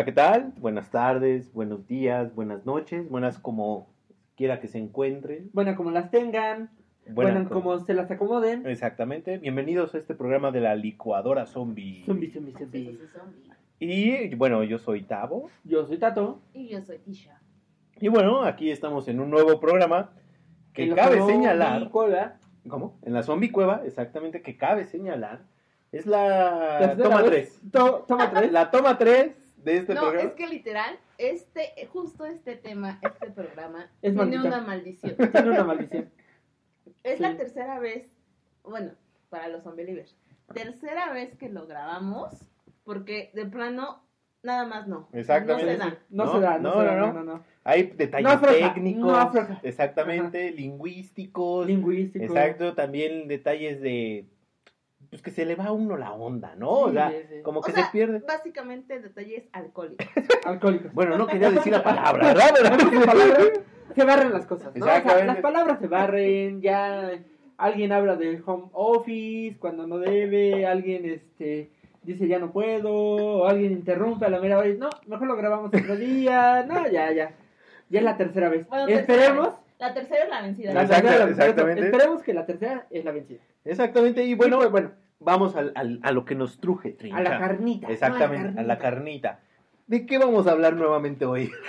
Hola, ¿qué tal? Buenas tardes, buenos días, buenas noches, buenas como quiera que se encuentren. Bueno, como las tengan, Buena bueno, co- como se las acomoden. Exactamente. Bienvenidos a este programa de la licuadora zombie. Zombie, zombie, zombie. Y bueno, yo soy Tavo. Yo soy Tato. Y yo soy Tisha. Y bueno, aquí estamos en un nuevo programa que En cabe señalar. cueva. ¿Cómo? En la zombie cueva, exactamente, que cabe señalar. Es la toma vez. 3. To- toma tres. La toma 3 de este no, programa. es que literal, este, justo este tema, este programa, Es tiene maldita. una maldición. Tiene una maldición. Es Sí. la tercera vez, bueno, para los unbelievers, tercera vez que lo grabamos, porque de plano, nada más no. Exactamente. No se da. No, No, se da, no, no, se da, no. Hay detalles técnicos. Exactamente, lingüísticos. Lingüístico. Exacto, también detalles de pues que se le va a uno la onda, ¿no? o sea, sí, sí. como O que sea, se pierde. básicamente detalles alcohólicos. Alcohólicos. Bueno, no quería decir la palabra, ¿verdad? Pero- palabras se barren las cosas, ¿no? O sea, las palabras se barren, ya alguien habla del home office cuando no debe, alguien este dice ya no puedo, o alguien interrumpe a la mera hora y dice, no, mejor lo grabamos otro día, no, ya, ya. Ya es la tercera vez. Bueno, Esperemos, vez. La tercera es la vencida. la Exacto, tercera, exactamente. esperemos que la tercera es la vencida. Exactamente, y bueno, Y pues, bueno, vamos al, al- a lo que nos truje, Trincha. a la carnita. ¿no? Exactamente, a la carnita. ¿De qué vamos a hablar nuevamente hoy?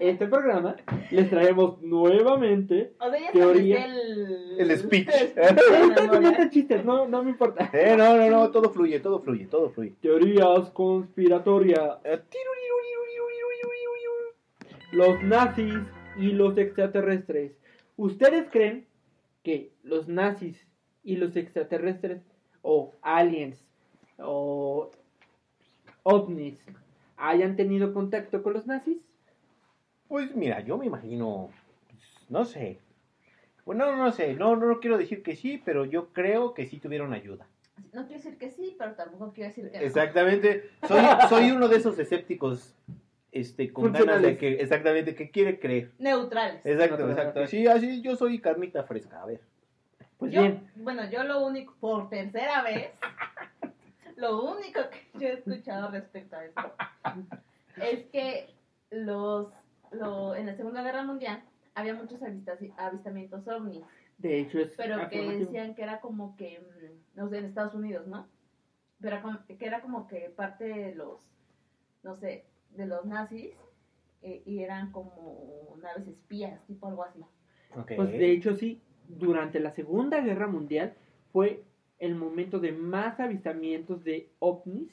Este programa les traemos nuevamente O sea, ya Teoría. el... El speech. no chistes, no, no me importa. Eh, no, no, no, todo fluye, todo fluye, todo fluye. Teorías conspiratorias. Eh, Los nazis y los extraterrestres. ¿Ustedes creen que los nazis y los extraterrestres o aliens o ovnis hayan tenido contacto con los nazis? Pues mira, yo me imagino, pues, no sé. Bueno, no, no sé, no, no quiero decir que sí, pero yo creo que sí tuvieron ayuda. No quiero decir que sí, pero tampoco quiero decir que no. Exactamente. Soy, soy uno de esos escépticos este, con ganas de que, exactamente, que quiere creer. Neutrales. Exacto, exacto. Sí, así yo soy carnita fresca, a ver. Pues yo, bien, Bueno, yo lo único, por tercera vez, lo único que yo he escuchado respecto a eso es que los, lo, en la Segunda Guerra Mundial había muchos avista- avistamientos ovnis, de hecho es pero que decían que era como que, mm, no sé, en Estados Unidos, ¿no? Pero como- que era como que parte de los, no sé, de los nazis eh, y eran como naves espías, tipo algo así. Pues de hecho sí, durante la Segunda Guerra Mundial fue el momento de más avistamientos de ovnis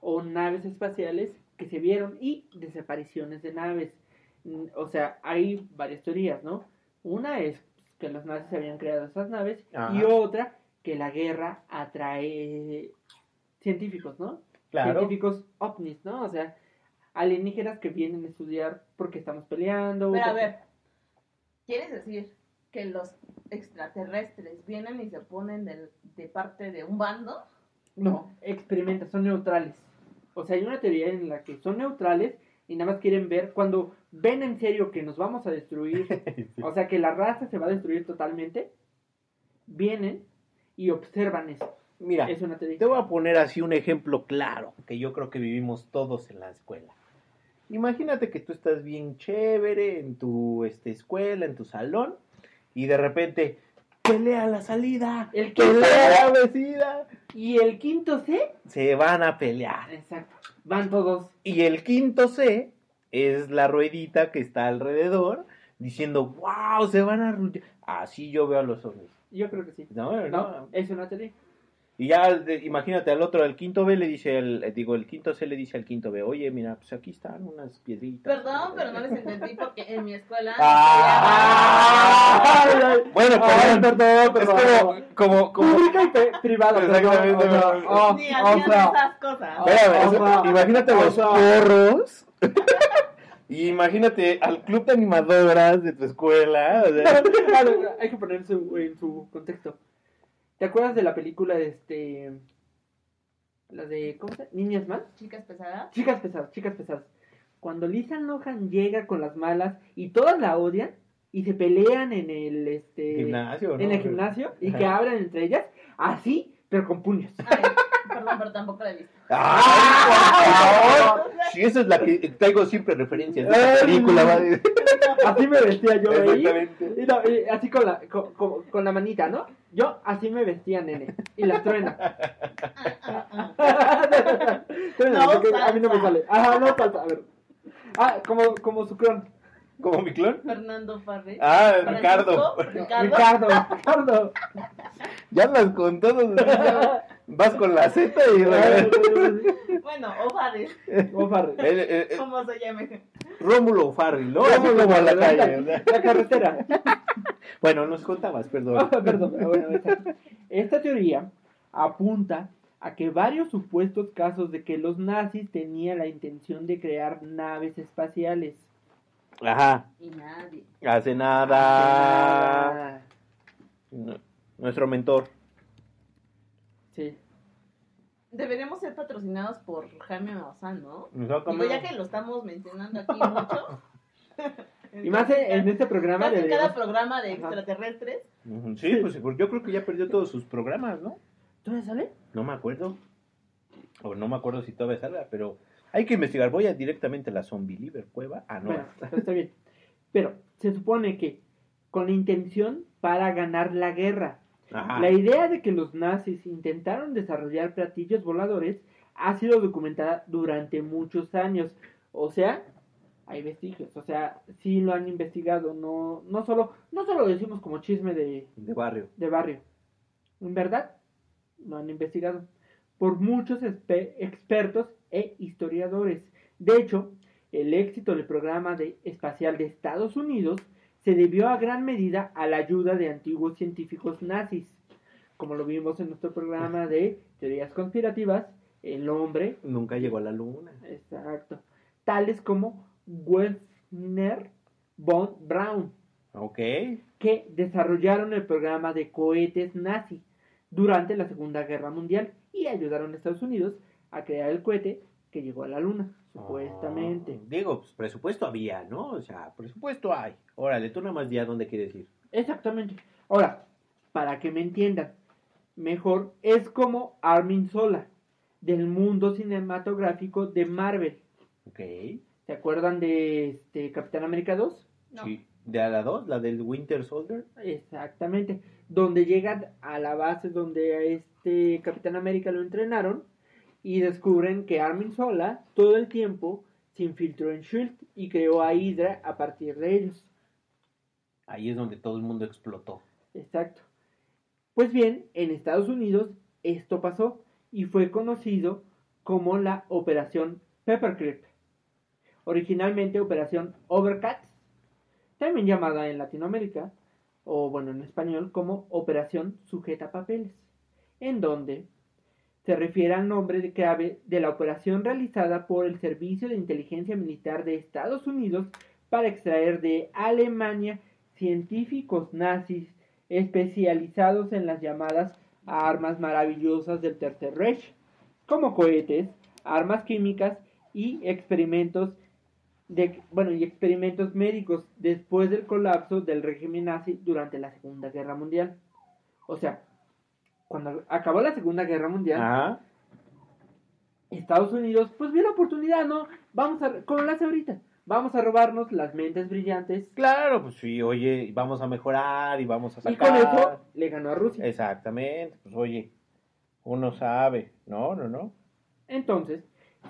o naves espaciales que se vieron y desapariciones de naves. Mm, O sea, hay varias teorías, ¿no? Una es que los nazis habían creado esas naves Ajá. y otra que la guerra atrae científicos, ¿no? Claro. Científicos ovnis, ¿no? O sea, alienígenas que vienen a estudiar porque estamos peleando. Pero a ver, ¿quieres decir que los extraterrestres vienen y se ponen del- de parte de un bando? No, experimenta, son neutrales. O sea, hay una teoría en la que son neutrales y nada más quieren ver cuando ven en serio que nos vamos a destruir, o sea, que la raza se va a destruir totalmente, vienen y observan eso. Mira, Es una teoría. te voy a poner así un ejemplo claro que yo creo que vivimos todos en la escuela. Imagínate que tú estás bien chévere en tu este, escuela, en tu salón, y de repente pelea la salida, El quinto pelea la vecina, y el quinto C, se van a pelear. exacto, van todos. Y el quinto C es la ruedita que está alrededor diciendo, wow, se van a arrullar. Así yo veo a los ovnis. Yo creo que sí. No, no, No, es una teoría. Y ya, de- imagínate, al otro, al quinto B le dice, el, eh, digo, el quinto C le dice al quinto B, oye, mira, pues aquí están unas piedritas. Perdón, pero no les entendí porque en mi escuela. Ah. Bueno, Ay, perdón, perdón, es perdón. como, como, como, Pública y privada. Exactamente, perdón, perdón. oh, Ni hacían esas cosas. Espérame, imagínate los porros. y imagínate al club de animadoras de tu escuela. o sea. Claro, hay que ponerse en su contexto. ¿Te acuerdas de la película de este. La de. ¿Cómo se llama? Niñas mal? Chicas pesadas. Chicas pesadas, chicas pesadas. Cuando Lisa Lohan llega con las malas y todas la odian y se pelean en el este Gimnasio, ¿no? en el gimnasio y que hablan entre ellas, así, pero con puños. Ay, perdón, pero tampoco la he visto. ¡Ay, por favor! Sí, esa es la que traigo siempre referencias de esa película. va. Así me vestía yo ahí. Exactamente. Y no, y así con la, con, con- con la manita, ¿no? Yo así me vestía, nene. Y la truena. Truena, No porque a mí no me sale. Ajá, no salsa. A ver. Ah, como, como su clon. ¿Como mi clon? Fernando Farré. Ah, Francisco, Ricardo. Ricardo. Ricardo, Ricardo. Ya andas con todos. Vas con la Z y. Bueno, o Farré, O Farrell. El- el- el- ¿cómo se llame? Rómulo Farri, ¿no? Como a la calle. La carretera. Bueno, nos contabas, perdón. Ah, Perdón, bueno, esta, esta teoría apunta a que varios supuestos casos de que los nazis tenían la intención de crear naves espaciales. Ajá. Y nadie. Hace nada. No, Nuestro mentor. Sí. Deberíamos ser patrocinados por Jaime Maussan, ¿no? Digo, ya que lo estamos mencionando aquí mucho. Y más en, en este programa Más en cada programa de Ajá. extraterrestres. Sí, pues yo creo que ya perdió todos sus programas, ¿no? ¿Todavía sale? No me acuerdo. O no me acuerdo si todavía salga, pero hay que investigar. Voy a directamente a la Zombie Liver Cueva. Ah, no. Bueno, está bien. Pero se supone que con la intención para ganar la guerra. Ajá. La idea de que los nazis intentaron desarrollar platillos voladores ha sido documentada durante muchos años. O sea, hay vestigios. O sea, sí lo han investigado. No, no solo, no solo lo decimos como chisme de, De barrio. de barrio. En verdad, lo han investigado por muchos expertos e historiadores. De hecho, el éxito del programa de, espacial de Estados Unidos se debió a gran medida a la ayuda de antiguos científicos nazis, como lo vimos en nuestro programa de teorías conspirativas, el hombre, Nunca llegó a la luna. exacto, tales como Werner von Braun, Ok. que desarrollaron el programa de cohetes nazi durante la Segunda Guerra Mundial y ayudaron a Estados Unidos a crear el cohete que llegó a la Luna, supuestamente. Ah, digo, pues presupuesto había, ¿no? O sea, presupuesto hay. Órale, tú nada más di a dónde quieres ir. Exactamente. Ahora, para que me entiendan mejor, es como Armin Sola, del mundo cinematográfico de Marvel. Ok. ¿Se acuerdan de este Capitán América 2? No. Sí. ¿De la 2? ¿La del Winter Soldier? Exactamente. Donde llegan a la base donde a este Capitán América lo entrenaron y descubren que Armin Sola todo el tiempo se infiltró en Shield y creó a Hydra a partir de ellos. Ahí es donde todo el mundo explotó. Exacto. Pues bien, en Estados Unidos esto pasó y fue conocido como la Operación Paperclip. Originalmente Operación Overcats, también llamada en Latinoamérica, o bueno, en español como Operación Sujeta Papeles, en donde se refiere al nombre de clave de la operación realizada por el Servicio de Inteligencia Militar de Estados Unidos para extraer de Alemania científicos nazis especializados en las llamadas armas maravillosas del Tercer Reich, como cohetes, armas químicas y experimentos bueno, y experimentos médicos después del colapso del régimen nazi durante la Segunda Guerra Mundial. O sea, cuando acabó la Segunda Guerra Mundial, Ajá. Estados Unidos pues vio la oportunidad, ¿no? Vamos a, como lo hace ahorita, vamos a robarnos las mentes brillantes Claro, pues sí, oye, vamos a mejorar y vamos a y sacar. con eso le ganó a Rusia. Exactamente, pues oye, uno sabe. No, no, no. Entonces,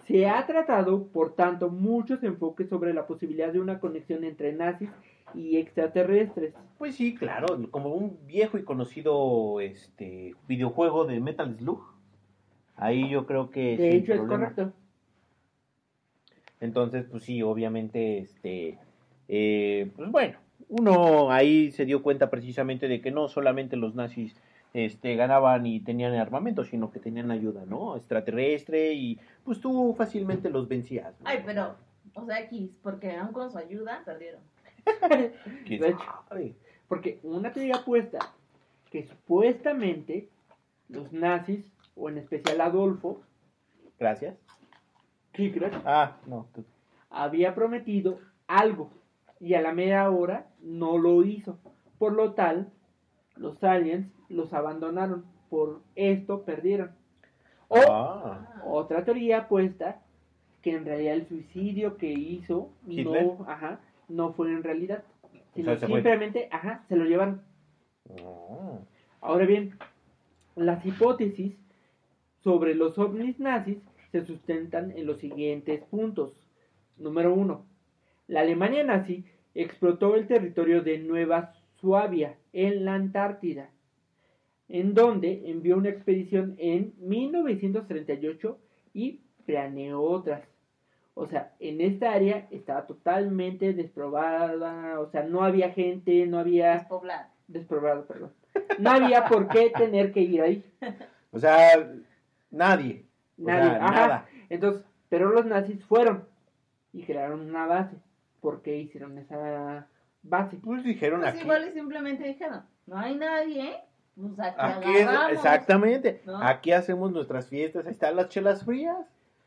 se ha tratado, por tanto, muchos enfoques sobre la posibilidad de una conexión entre nazis y extraterrestres. Pues sí, claro, como un viejo y conocido este videojuego de Metal Slug. Ahí yo creo que De sin hecho, es problema. correcto. Entonces, pues sí, obviamente, este, eh, pues bueno, uno ahí se dio cuenta precisamente de que no solamente los nazis este, ganaban y tenían armamento, sino que tenían ayuda, ¿no? Extraterrestre y pues tú fácilmente los vencías. ¿no? Ay, pero, o sea, X, porque aún con su ayuda perdieron. Porque una teoría apuesta que supuestamente los nazis, o en especial Adolfo Gracias. Hitler, Ah, no. tú- había prometido algo y a la media hora no lo hizo. Por lo tal, los aliens los abandonaron. Por esto perdieron. O Ah, otra teoría apuesta que en realidad el suicidio que hizo ¿Hitler? no, ajá, no fue en realidad. Sino sea, simplemente, ajá, se lo llevan. oh. Ahora bien, las hipótesis sobre los ovnis nazis se sustentan en los siguientes puntos. Número uno, la Alemania nazi explotó el territorio de Nueva Suabia en la Antártida, en donde envió una expedición en 1938 y planeó otras. O sea, en esta área estaba totalmente desprobada, o sea, no había gente, no había Despoblar. desprobado, perdón. No había por qué tener que ir ahí. O sea, nadie. O Nadie. sea, Ajá. nada. Entonces, pero los nazis fueron y crearon una base. ¿Por qué hicieron esa base? Pues dijeron Pues aquí. igual y simplemente dijeron, no hay nadie, pues aquí, Aquí es- agarramos. exactamente. ¿no? Aquí hacemos nuestras fiestas. Ahí están las chelas frías.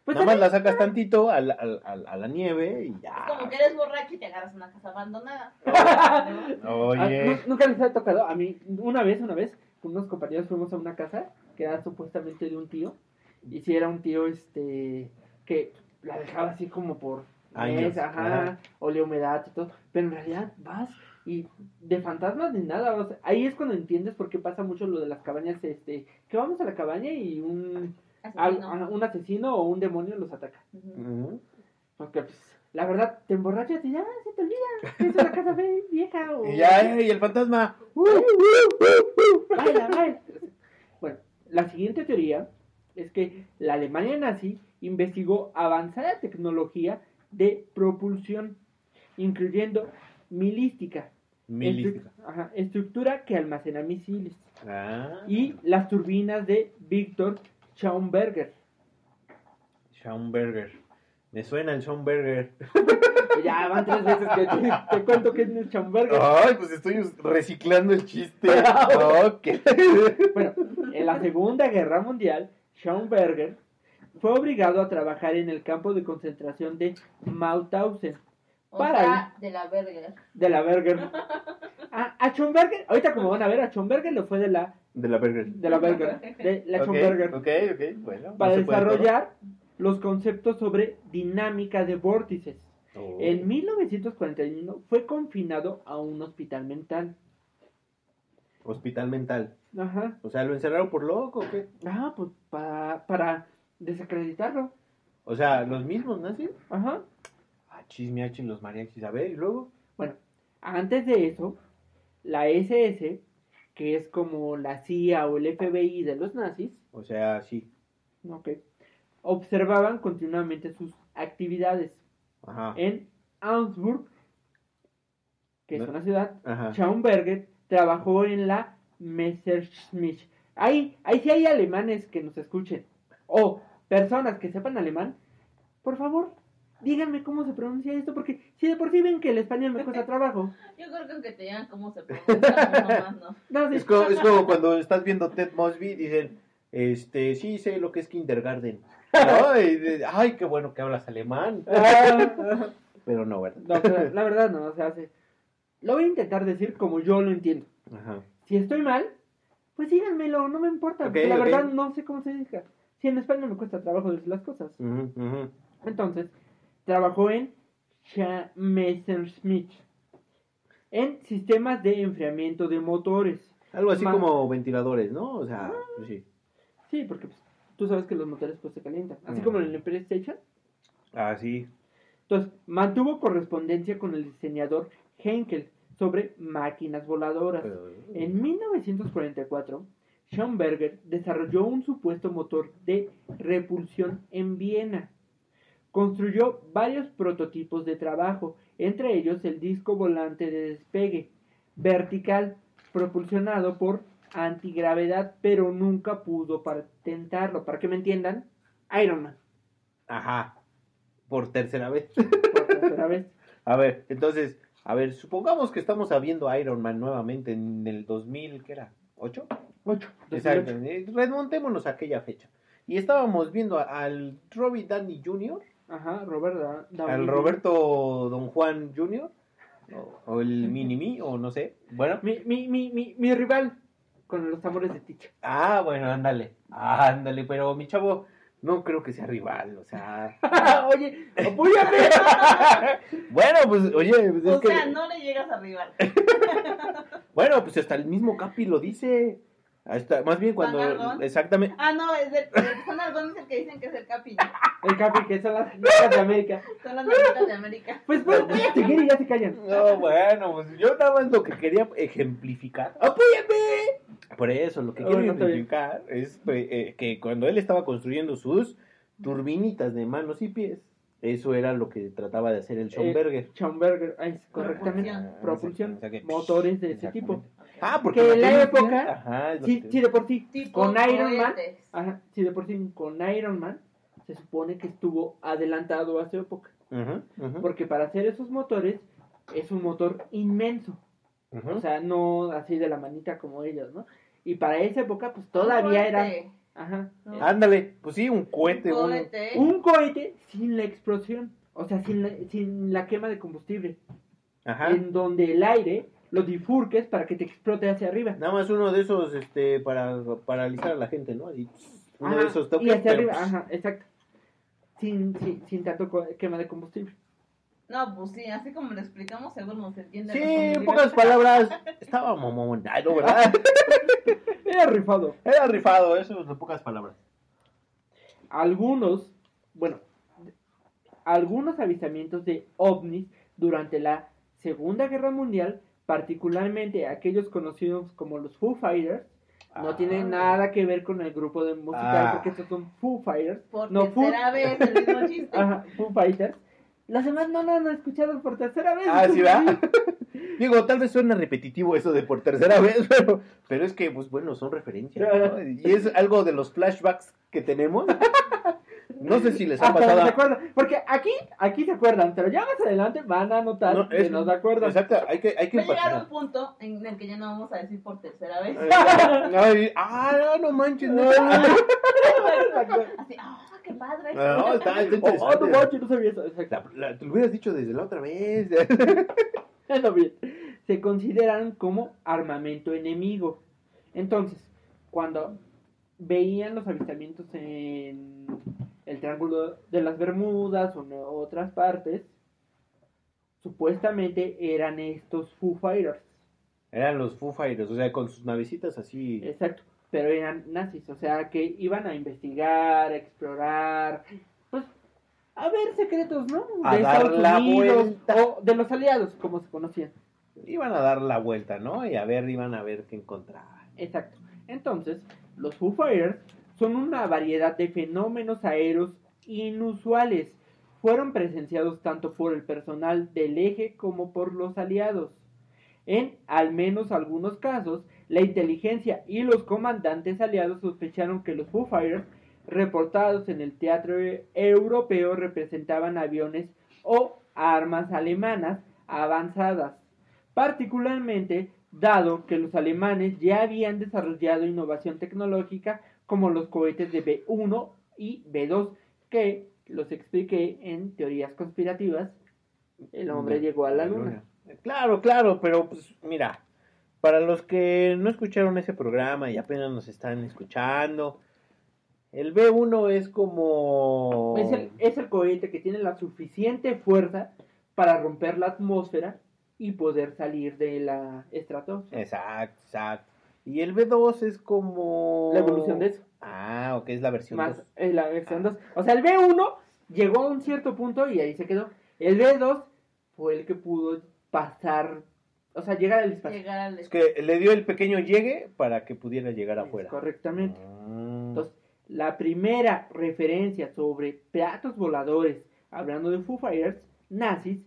Pues Nada más la sacas tantito al- al- al- a la nieve y ya. Es como que eres borracho y te agarras una casa abandonada. Oye. Ah, ¿nu- Nunca les ha tocado. A mí, una vez, una vez, con unos compañeros fuimos a una casa que era supuestamente de un tío. Y si era un tío, este, que la dejaba así como por Años, mes, ajá, olía humedad y todo. Pero en realidad vas y de fantasmas ni nada. o sea, ahí es cuando entiendes por qué pasa mucho lo de las cabañas, este, que vamos a la cabaña y un, Asesino. un asesino o un demonio los ataca. Porque, pues, la verdad, te emborrachas y ya se te olvida es una casa vieja o... Y ya, eh, y el fantasma. Baila, baila. Bueno, la siguiente teoría es que la Alemania nazi investigó avanzada tecnología de propulsión, incluyendo milística, Milística. estru- ajá, estructura que almacena misiles, Ah. y las turbinas de Victor Schaumberger. Schaumberger. Me suena el Schaumberger. Ya van tres veces que te, te cuento que es el Schaumberger. Ay, pues estoy reciclando el chiste. ok. Bueno, en la Segunda Guerra Mundial, Schaumberger fue obligado a trabajar en el campo de concentración de Mauthausen, O Para sea, de la verga. de la Berger. A, a Schomberger, ahorita como van a ver, a Schomberger le fue de la, De la Berger. de la Berger, de la Ok, Schomberger, Ok, ok, bueno. para no desarrollar los conceptos sobre dinámica de vórtices. Oh. En 1941 fue confinado a un hospital mental. Hospital mental. Ajá. O sea, ¿lo encerraron por loco o qué? Ah, pues para, para desacreditarlo. O sea, ¿los mismos nazis? Ajá. Ah, chismiachis los mariachis. A ver, y luego. Bueno, antes de eso, la SS, que es como la CIA o el FBI de los nazis, O sea, sí. ok, observaban continuamente sus actividades. Ajá. En Augsburg, que es una ciudad, Ajá. Schaumberger trabajó en la Messerschmitt. Ahí, ahí sí hay alemanes que nos escuchen. O personas que sepan alemán. Por favor, díganme cómo se pronuncia esto, porque si de por sí ven que el español me cuesta trabajo. Yo creo que aunque te digan cómo se pronuncia, nomás no. No, sí. Es como, es como cuando estás viendo Ted Mosby, dicen, este, sí sé lo que es kindergarten. ¿No? Y de- ay, qué bueno que hablas alemán. Pero no, ¿verdad? no, pero la verdad no, o sea, se- lo voy a intentar decir como yo lo entiendo. Ajá. Si estoy mal, pues díganmelo, no me importa. Ok, porque la ok. verdad no sé cómo se dice. Si en español me cuesta trabajo decir las cosas. Ujú, ujú. Entonces, trabajó en Messerschmitt en sistemas de enfriamiento de motores. Algo así Ma- como ventiladores, ¿no? O sea, pues sí. Sí, porque pues, tú sabes que los motores pues se calientan, así Mm. como en el PlayStation. Ah, sí. Entonces, mantuvo correspondencia con el diseñador Henkel sobre máquinas voladoras. En 1944, Schoenberger desarrolló un supuesto motor de repulsión en Viena. Construyó varios prototipos de trabajo, entre ellos el disco volante de despegue vertical propulsionado por antigravedad, pero nunca pudo patentarlo. Para que me entiendan, Iron Man, Ajá. Por tercera vez. por tercera vez. A ver, entonces, a ver, supongamos que estamos viendo Iron Man nuevamente en el 2000, ¿qué era? ¿8? 8. Exacto. eh, Remontémonos a aquella fecha. Y estábamos viendo al Robbie Downey Jr., Ajá, Robert Da- Jr. Roberto Don Juan Jr., o, o el Mini-Me, o no sé. Bueno. Mi, mi, mi, mi, mi rival con los amores de Ticha. Ah, bueno, ándale. Ándale, pero mi chavo, no creo que sea rival, o sea. Oye, apóyame. bueno, pues, oye, pues, es O que. sea, no le llegas a rival. Bueno, pues hasta el mismo Capi lo dice. Hasta, más bien cuando. Argón. Exactamente. Ah, no, es el, el Son Argón es el que dicen que es el Capi. El Capi, que son las chicas de América. Son las manitas de América. Pues, pues, voy a seguir y ya se callan. No, bueno, pues yo nada más lo que quería ejemplificar. ¡Apóyame! Por eso, lo que quiero Bueno, está ejemplificar es pues, eh, que cuando él estaba construyendo sus turbinitas de manos y pies, eso era lo que trataba de hacer el Schomberger. Schomberger, ay, correctamente. Propulsión. Propulsión, O sea que- motores de ese tipo. Ah, porque Que en la época, Ajá, sí, de por sí, Tipo con Iron Man, ajá, sí, de por sí, con Iron Man, se supone que estuvo adelantado a su época. Porque para hacer esos motores, es un motor inmenso. O sea, no así de la manita como ellos, ¿no? Y para esa época, pues todavía era. Ajá. ¿no? Ándale, pues sí, un cohete. Un un- cohete. Un cohete sin la explosión. O sea, sin la, sin la quema de combustible. Ajá. En donde el aire lo difurques para que te explote hacia arriba. Nada más uno de esos este, para paralizar a la gente, ¿no? Así, uno de esos toques. Y hacia pero, arriba, pues, ajá, exacto. Sin, sin, sin tanto quema de combustible. No, pues sí, así como lo explicamos, seguro nos entiende. Sí, en pocas palabras, estaba momonado, ¿verdad? Era rifado. Era rifado, eso en pocas palabras. Algunos, bueno, algunos avistamientos de ovnis durante la Segunda Guerra Mundial, particularmente aquellos conocidos como los Foo Fighters, no Ah. tienen nada que ver con el grupo de musical, Ah. porque estos son Foo Fighters. Por no, Foo, tercera vez el mismo chiste. Ajá, Foo Fighters. Los demás no lo han escuchado por tercera vez. Ah, ¿sí, va? Digo, tal vez suena repetitivo eso de por tercera vez, pero, pero es que, pues bueno, son referencias. ¿no? Y es algo de los flashbacks que tenemos. No sé si les ha no pasado. se acuerdan. Porque aquí, aquí se acuerdan, pero ya más adelante van a notar No, que es- no se acuerdan. Exacto, hay que, hay que Va a llegar un punto en el que ya no vamos a decir por tercera vez. Ay, ah, no, no manches. No, Así, ah, qué padre. no está, está Oh, oh, no manches, no sabía eso. Exacto. La- la- te lo hubieras dicho desde la otra vez. Está bien. Se consideran como armamento enemigo. Entonces, cuando veían los avistamientos en el Triángulo de las Bermudas o en otras partes, supuestamente eran estos Foo Fighters. Eran los Foo Fighters, o sea, con sus navecitas así. Exacto. Pero eran nazis, o sea, que iban a investigar, a explorar, pues, a ver secretos, ¿no? A dar la vuelta. o de los aliados, como se conocían. Iban a dar la vuelta, ¿no? Y a ver, iban a ver qué encontraban. Exacto. Entonces, los Foo Fighters son una variedad de fenómenos aéreos inusuales. Fueron presenciados tanto por el personal del eje como por los aliados. En al menos algunos casos, la inteligencia y los comandantes aliados sospecharon que los Foo reportados en el teatro europeo representaban aviones o armas alemanas avanzadas, particularmente dado que los alemanes ya habían desarrollado innovación tecnológica como los cohetes de B1 y B2 que los expliqué en teorías conspirativas. El hombre llegó a la luna. Claro, claro, pero pues mira, para los que no escucharon ese programa y apenas nos están escuchando, el B1 es como... Es el, es el cohete que tiene la suficiente fuerza para romper la atmósfera y poder salir de la estratosfera. Exacto, exacto. Y el B2 es como... La evolución de eso. Ah, ok, es la versión Más 2. eh, la versión 2. O sea, el B1 llegó a un cierto punto y ahí se quedó. El B2 fue el que pudo pasar, o sea, llegar al espacio. Llegar al Es que le dio el pequeño llegue para que pudiera llegar Es afuera. Correctamente. Mm. Entonces, la primera referencia sobre platos voladores, hablando de Foo Fighters, nazis,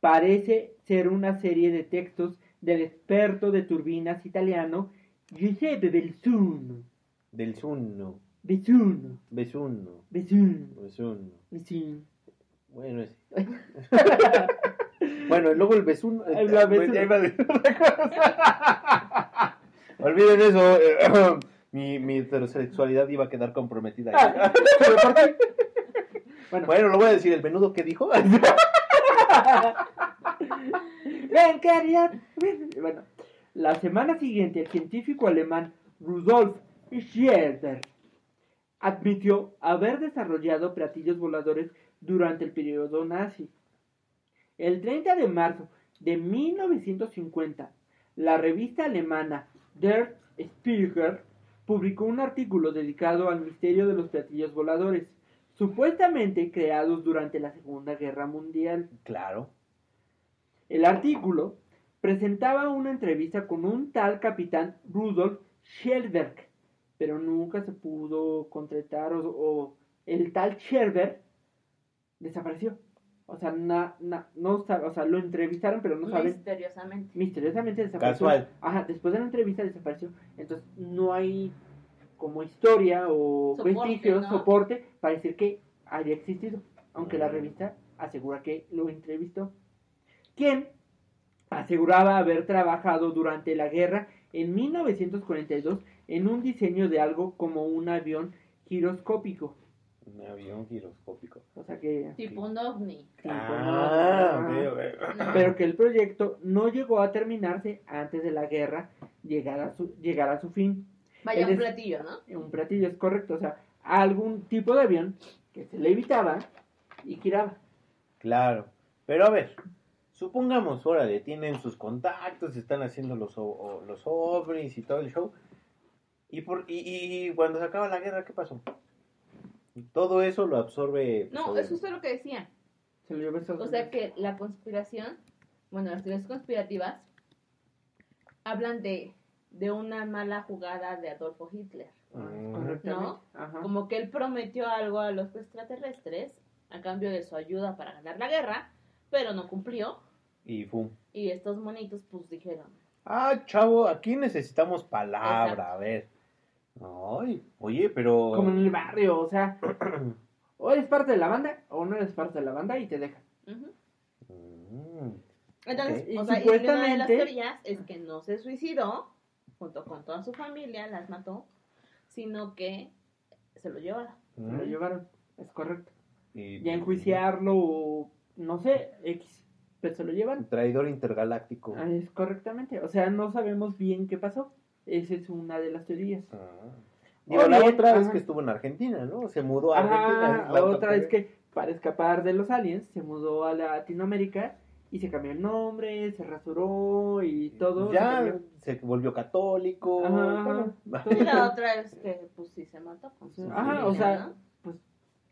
parece ser una serie de textos del experto de turbinas italiano Giuseppe Belsuno. Del Zuno. Belsuno. Besuno. Belsuno. Besuno. Belsuno. Bueno, ese. bueno, luego el besuno. Besuno. Otra cosa. Olviden eso. eh, mi, mi heterosexualidad iba a quedar comprometida. Bueno, Bueno, lo voy a decir. ¿El menudo qué dijo? ven, caridad. Bueno, la semana siguiente, el científico alemán Rudolf Schierder admitió haber desarrollado platillos voladores durante el periodo nazi. El 30 de marzo de 1950, la revista alemana Der Spiegel publicó un artículo dedicado al misterio de los platillos voladores, supuestamente creados durante la Segunda Guerra Mundial. claro. El artículo presentaba una entrevista con un tal capitán Rudolf Schellberg, pero nunca se pudo concretar o, o el tal Schellberg desapareció. O sea, na- na- no sabe- o sea, lo entrevistaron, pero no saben. Misteriosamente. Misteriosamente desapareció. Casual. Ajá, después de la entrevista desapareció. Entonces, no hay como historia o Soporte, vestigios, ¿no? soporte para decir que haya existido. Aunque la Mm. revista asegura que lo entrevistó. Quien aseguraba haber trabajado durante la guerra en 1942 en un diseño de algo como un avión giroscópico. Un avión giroscópico. O sea que... Tipo un ovni. tipo, Ah, ok, ok. pero que el proyecto no llegó a terminarse antes de la guerra llegar a su, llegar a su fin. Vaya Él un es- platillo, ¿no? Un platillo es correcto, o sea, algún tipo de avión que se le evitaba y giraba. Claro. Pero a ver, supongamos, órale, tienen sus contactos, están haciendo los, o- los ovnis y todo el show. Y, por, y, y cuando se acaba la guerra, ¿qué pasó? Todo eso lo absorbe. pues, No, eso es lo que decía. Se lo O sea que la conspiración, bueno, las teorías conspirativas hablan de, de una mala jugada de Adolfo Hitler. Mm, Correctamente. ¿no? Ajá. Como que él prometió algo a los extraterrestres a cambio de su ayuda para ganar la guerra, pero no cumplió. Y fum. Y estos monitos pues dijeron, Ah, chavo, aquí necesitamos palabra, Exacto. a ver. Ay, oye, pero. Como en el barrio, o sea, o eres parte de la banda o no eres parte de la banda y te dejan. Mm, Entonces, Ok. Y o sea, y una de las supuestamente- teorías es que no se suicidó junto con toda su familia, las mató, sino que se lo llevaron. Se lo mm. llevaron, es correcto. Y- Ya enjuiciarlo o no sé, X, pero se lo llevan. Traidor intergaláctico. Ah, Es correctamente, o sea, no sabemos bien qué pasó. Esa es una de las teorías. Ah. Digo, O la bien, otra vez ajá. que estuvo en Argentina, ¿no? Se mudó a Argentina. Ajá, es la otra vez teoría. que para escapar de los aliens se mudó a Latinoamérica y se cambió el nombre, se rasuró y todo. se Ya se volvió católico. Ajá, todo. todo. Y la otra es que pues sí se mató con su Ajá, o sea, ¿no? pues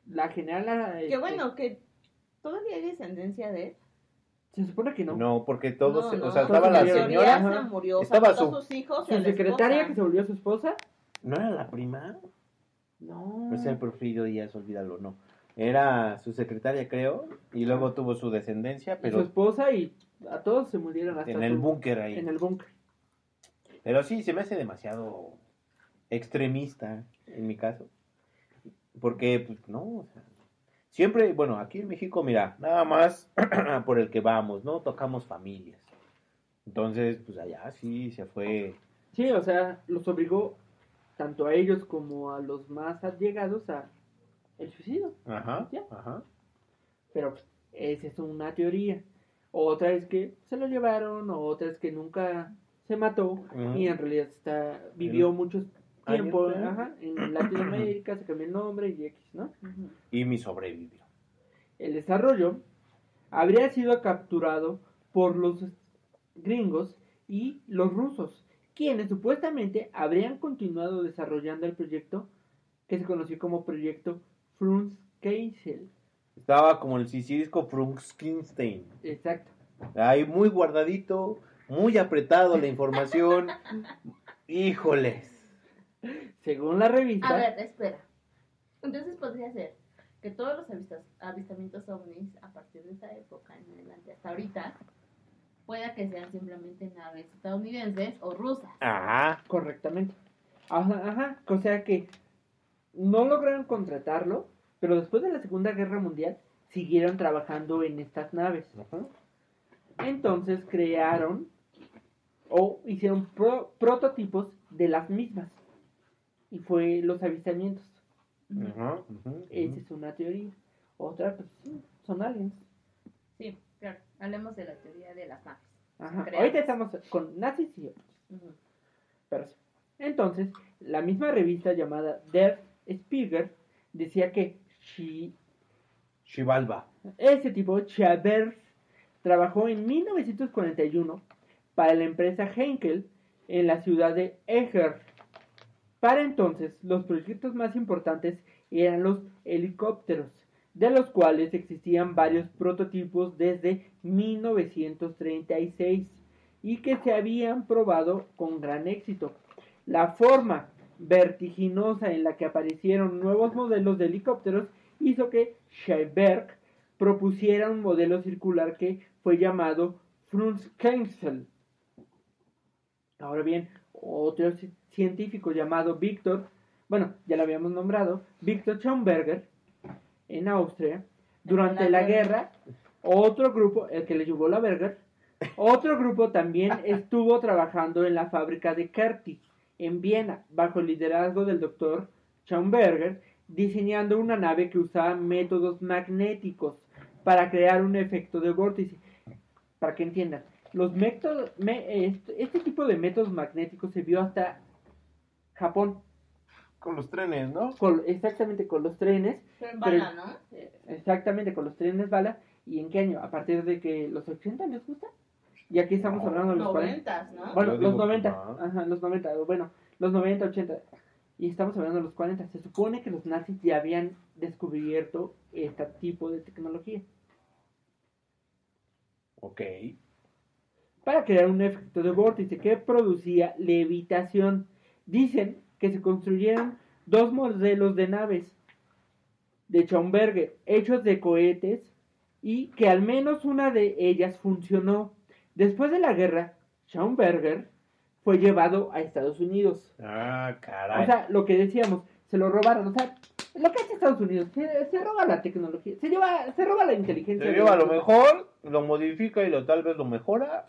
la general. Qué este, bueno que todavía hay descendencia de él. Se supone que no. No, porque todos, No, se- no, o sea, estaba la señora. se murió, Estaba su- sus hijos Su secretaria esposa. que se volvió su esposa. ¿No era la prima? No. No es el Porfirio Díaz, olvídalo, no. Era su secretaria, creo, y luego tuvo su descendencia, Y su pero esposa y a todos se murieron hasta en el su- búnker ahí. En el búnker. Pero sí, se me hace demasiado extremista, en mi caso. Porque, pues, no, o sea, siempre, bueno, aquí en México, mira, nada más por el que vamos, ¿no? Tocamos familias. Entonces, pues allá sí se fue. Sí, o sea, los obligó tanto a ellos como a los más allegados a el suicidio. Ajá, ajá. Pero pues, esa es una teoría. Otra es que se lo llevaron, otra es que nunca se mató y en realidad está, vivió En- mucho años, tiempo ajá, en Latinoamérica, se cambió el nombre y X, ¿no? Y mi sobrevivió. El desarrollo habría sido capturado por los gringos y los rusos, quienes supuestamente habrían continuado desarrollando el proyecto que se conoció como proyecto Frunz Keisel. Estaba como el Sisidisco Frunkskinstein. Exacto. Ahí muy guardadito, muy apretado la información. Híjoles. Según la revista, A ver, espera. Entonces podría ser que todos los avistas- avistamientos ovnis a partir de esa época en adelante hasta ahorita pueda que sean simplemente naves estadounidenses o rusas. Ajá. correctamente. Ajá, ajá. O sea que no lograron contratarlo, pero después de la Segunda Guerra Mundial siguieron trabajando en estas naves. Entonces crearon o hicieron pro- prototipos de las mismas. Y fue los avistamientos. Esa es una teoría. Otra, pues sí, son aliens. Sí, claro. Hablemos de la teoría de las naves. Ajá. Ahorita estamos con nazis y otros. Pero sí. Entonces, la misma revista llamada Der Spiegel decía que Shi- ese tipo, Chabert, trabajó en 1941 para la empresa Henkel en la ciudad de Eger. Para entonces, los proyectos más importantes eran los helicópteros, de los cuales existían varios prototipos desde 1936 y que se habían probado con gran éxito. La forma vertiginosa en la que aparecieron nuevos modelos de helicópteros hizo que Scheiberg propusiera un modelo circular que fue llamado Frunzkengsel. Ahora bien, otro ci- científico llamado Víctor, bueno, ya lo habíamos nombrado, Víctor Schomberger, en Austria, durante la guerra, otro grupo, el que le llevó la Berger, otro grupo también estuvo trabajando en la fábrica de Kerti, en Viena, bajo el liderazgo del doctor Schomberger, diseñando una nave que usaba métodos magnéticos para crear un efecto de vórtice. Para que entiendan, los métodos, me- este, este tipo de métodos magnéticos se vio hasta Japón, Con los trenes, ¿no? con- exactamente con los trenes, Pero en Pero- bala, ¿no? eh, exactamente con los trenes bala. ¿Y en qué año? ¿A partir de que los 80 les gusta? Y aquí estamos No, hablando de los 40. Noventas, ¿no? Bueno, los digo que 90. más. Ajá, los 90. Bueno, los 90, 80. Y estamos hablando de los 40. Se supone que los nazis ya habían descubierto este tipo de tecnología Ok. para crear un efecto de vórtice que producía levitación. Dicen que se construyeron dos modelos de naves de Schomberger hechos de cohetes y que al menos una de ellas funcionó. Después de la guerra, Schomberger fue llevado a Estados Unidos. Ah, caray. O sea, lo que decíamos, se lo robaron. O sea, lo que hace Estados Unidos, se, se roba la tecnología, se lleva, se roba la inteligencia. Se lleva lo los- mejor, lo modifica y lo tal vez lo mejora.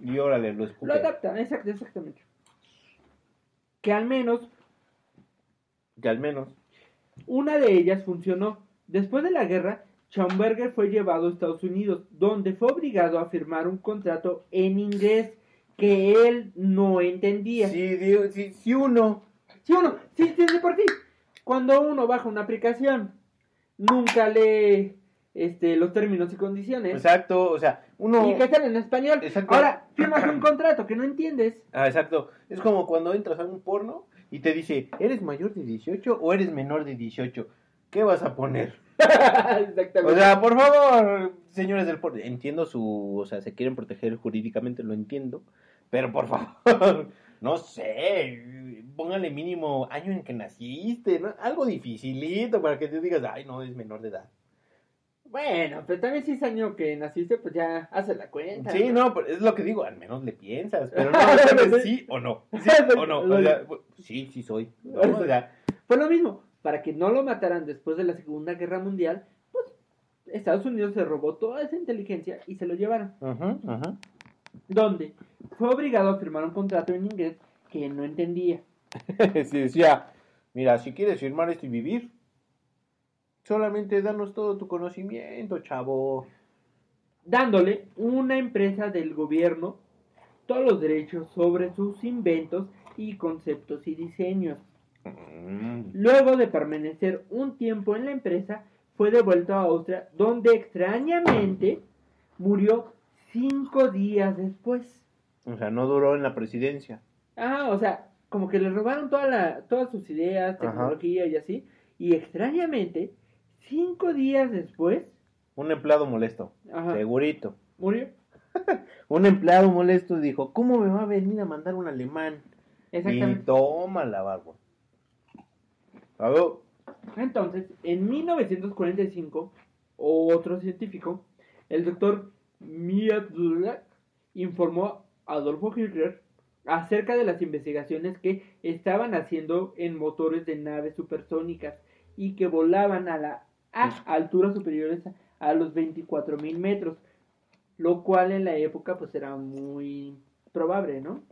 Y órale, lo escupe. Lo adapta, exact- exactamente. Que al menos Que al menos. una de ellas funcionó. Después de la guerra, Schomberger fue llevado a Estados Unidos, donde fue obligado a firmar un contrato en inglés que él no entendía. Si, di- si, si uno. Sí, uno, sí, sí, de por sí. Cuando uno baja una aplicación, nunca lee este, los términos y condiciones. Exacto, o sea, uno. Y que están en español. Exacto. Ahora, firmas un contrato que no entiendes. Ah, exacto. Es como cuando entras a un porno y te dice, ¿eres mayor de 18 o eres menor de 18? ¿Qué vas a poner? Exactamente. O sea, por favor, señores del porno, entiendo su, o sea, se quieren proteger jurídicamente, lo entiendo, pero por favor, no sé, póngale mínimo año en que naciste, ¿no? Algo dificilito para que te digas, ay, no, es menor de edad. Bueno, pero también si es año que naciste, pues ya hace la cuenta. Sí, no, pero es lo que digo, al menos le piensas, pero no sabes sí o no, sí o no, o sea, sí, sí soy, ¿no? O sea, Fue lo mismo. Para que no lo mataran después de la Segunda Guerra Mundial, pues Estados Unidos se robó toda esa inteligencia y se lo llevaron. ujú, ujú. Donde fue obligado a firmar un contrato en inglés que no entendía. Sí, decía, mira, si quieres firmar esto y vivir, solamente danos todo tu conocimiento, chavo. dándole una empresa del gobierno todos los derechos sobre sus inventos y conceptos y diseños. Mm. Luego de permanecer un tiempo en la empresa, fue devuelto a Austria, donde extrañamente murió cinco días después. O sea, no duró en la presidencia. Ah, o sea, como que le robaron toda la, todas sus ideas, Ajá. tecnología y así, y extrañamente, cinco días después, Un empleado molesto, ajá, segurito. murió. un empleado molesto dijo, ¿cómo me va a venir a mandar un alemán? Y Exactamente. toma la barba. Entonces, en 1945, otro científico, el doctor Miadlak, informó a Adolfo Hitler acerca de las investigaciones que estaban haciendo en motores de naves supersónicas y que volaban a, la, a alturas superiores a, los 24.000 metros, lo cual en la época pues era muy probable, ¿no?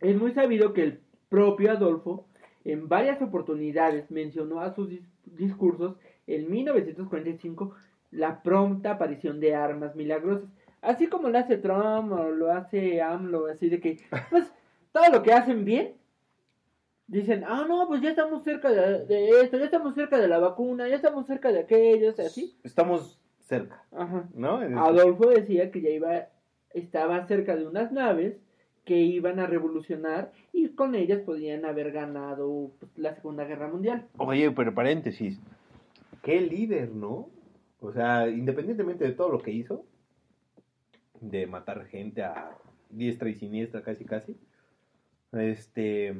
Es muy sabido que el propio Adolfo en varias oportunidades mencionó a sus dis- discursos en 1945 la pronta aparición de armas milagrosas, así como lo hace Trump o lo hace AMLO, así de que, pues, todo lo que hacen bien, dicen, ah, no, pues ya estamos cerca de, de esto, ya estamos cerca de la vacuna, ya estamos cerca de aquello, o sea, así. Estamos cerca, Ajá. ¿no? Adolfo decía que ya iba, estaba cerca de unas naves que iban a revolucionar y con ellas podían haber ganado pues, la Segunda Guerra Mundial. Oye, pero paréntesis. Qué líder, ¿no? O sea, independientemente de todo lo que hizo, de matar gente a diestra y siniestra casi casi, este,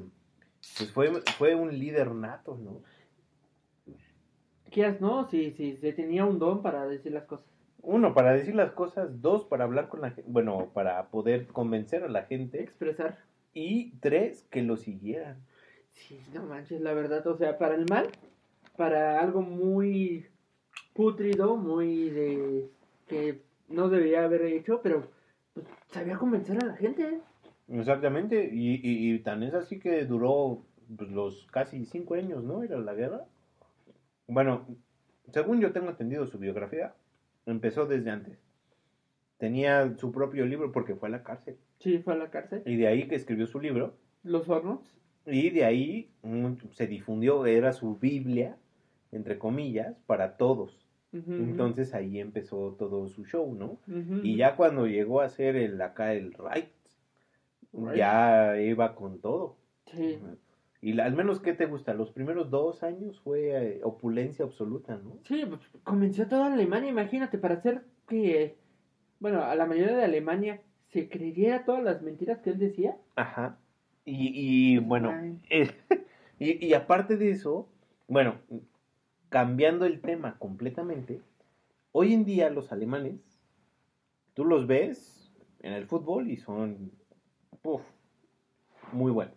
pues fue, fue un líder nato, ¿no? Quieras, ¿no? Si, si se tenía un don para decir las cosas. Uno, para decir las cosas, dos, para hablar con la gente, bueno, para poder convencer a la gente, Expresar. y tres, que lo siguieran. Sí, no manches, la verdad, o sea, para el mal, para algo muy putrido, muy de que no debería haber hecho, pero pues, sabía convencer a la gente. Exactamente, y, y, y tan es así que duró pues, los casi cinco años, ¿no? Era la guerra. Bueno, según yo tengo entendido su biografía, empezó desde antes. Tenía su propio libro porque fue a la cárcel. Sí, fue a la cárcel. Y de ahí que escribió su libro. Los hornos. Y de ahí mm, se difundió, era su Biblia, entre comillas, para todos. Entonces ahí empezó todo su show, ¿no? Y ya cuando llegó a ser el acá el Right, Right. ya iba con todo. Sí. Y la- al menos, ¿qué te gusta? Los primeros dos años fue eh, opulencia absoluta, ¿no? Sí, pues, convenció a toda Alemania, imagínate, para hacer que, bueno, a la mayoría de Alemania se creyera todas las mentiras que él decía. Ajá. Y, y bueno, eh, y, y aparte de eso, bueno, cambiando el tema completamente, hoy en día los alemanes, tú los ves en el fútbol y son uf, muy buenos.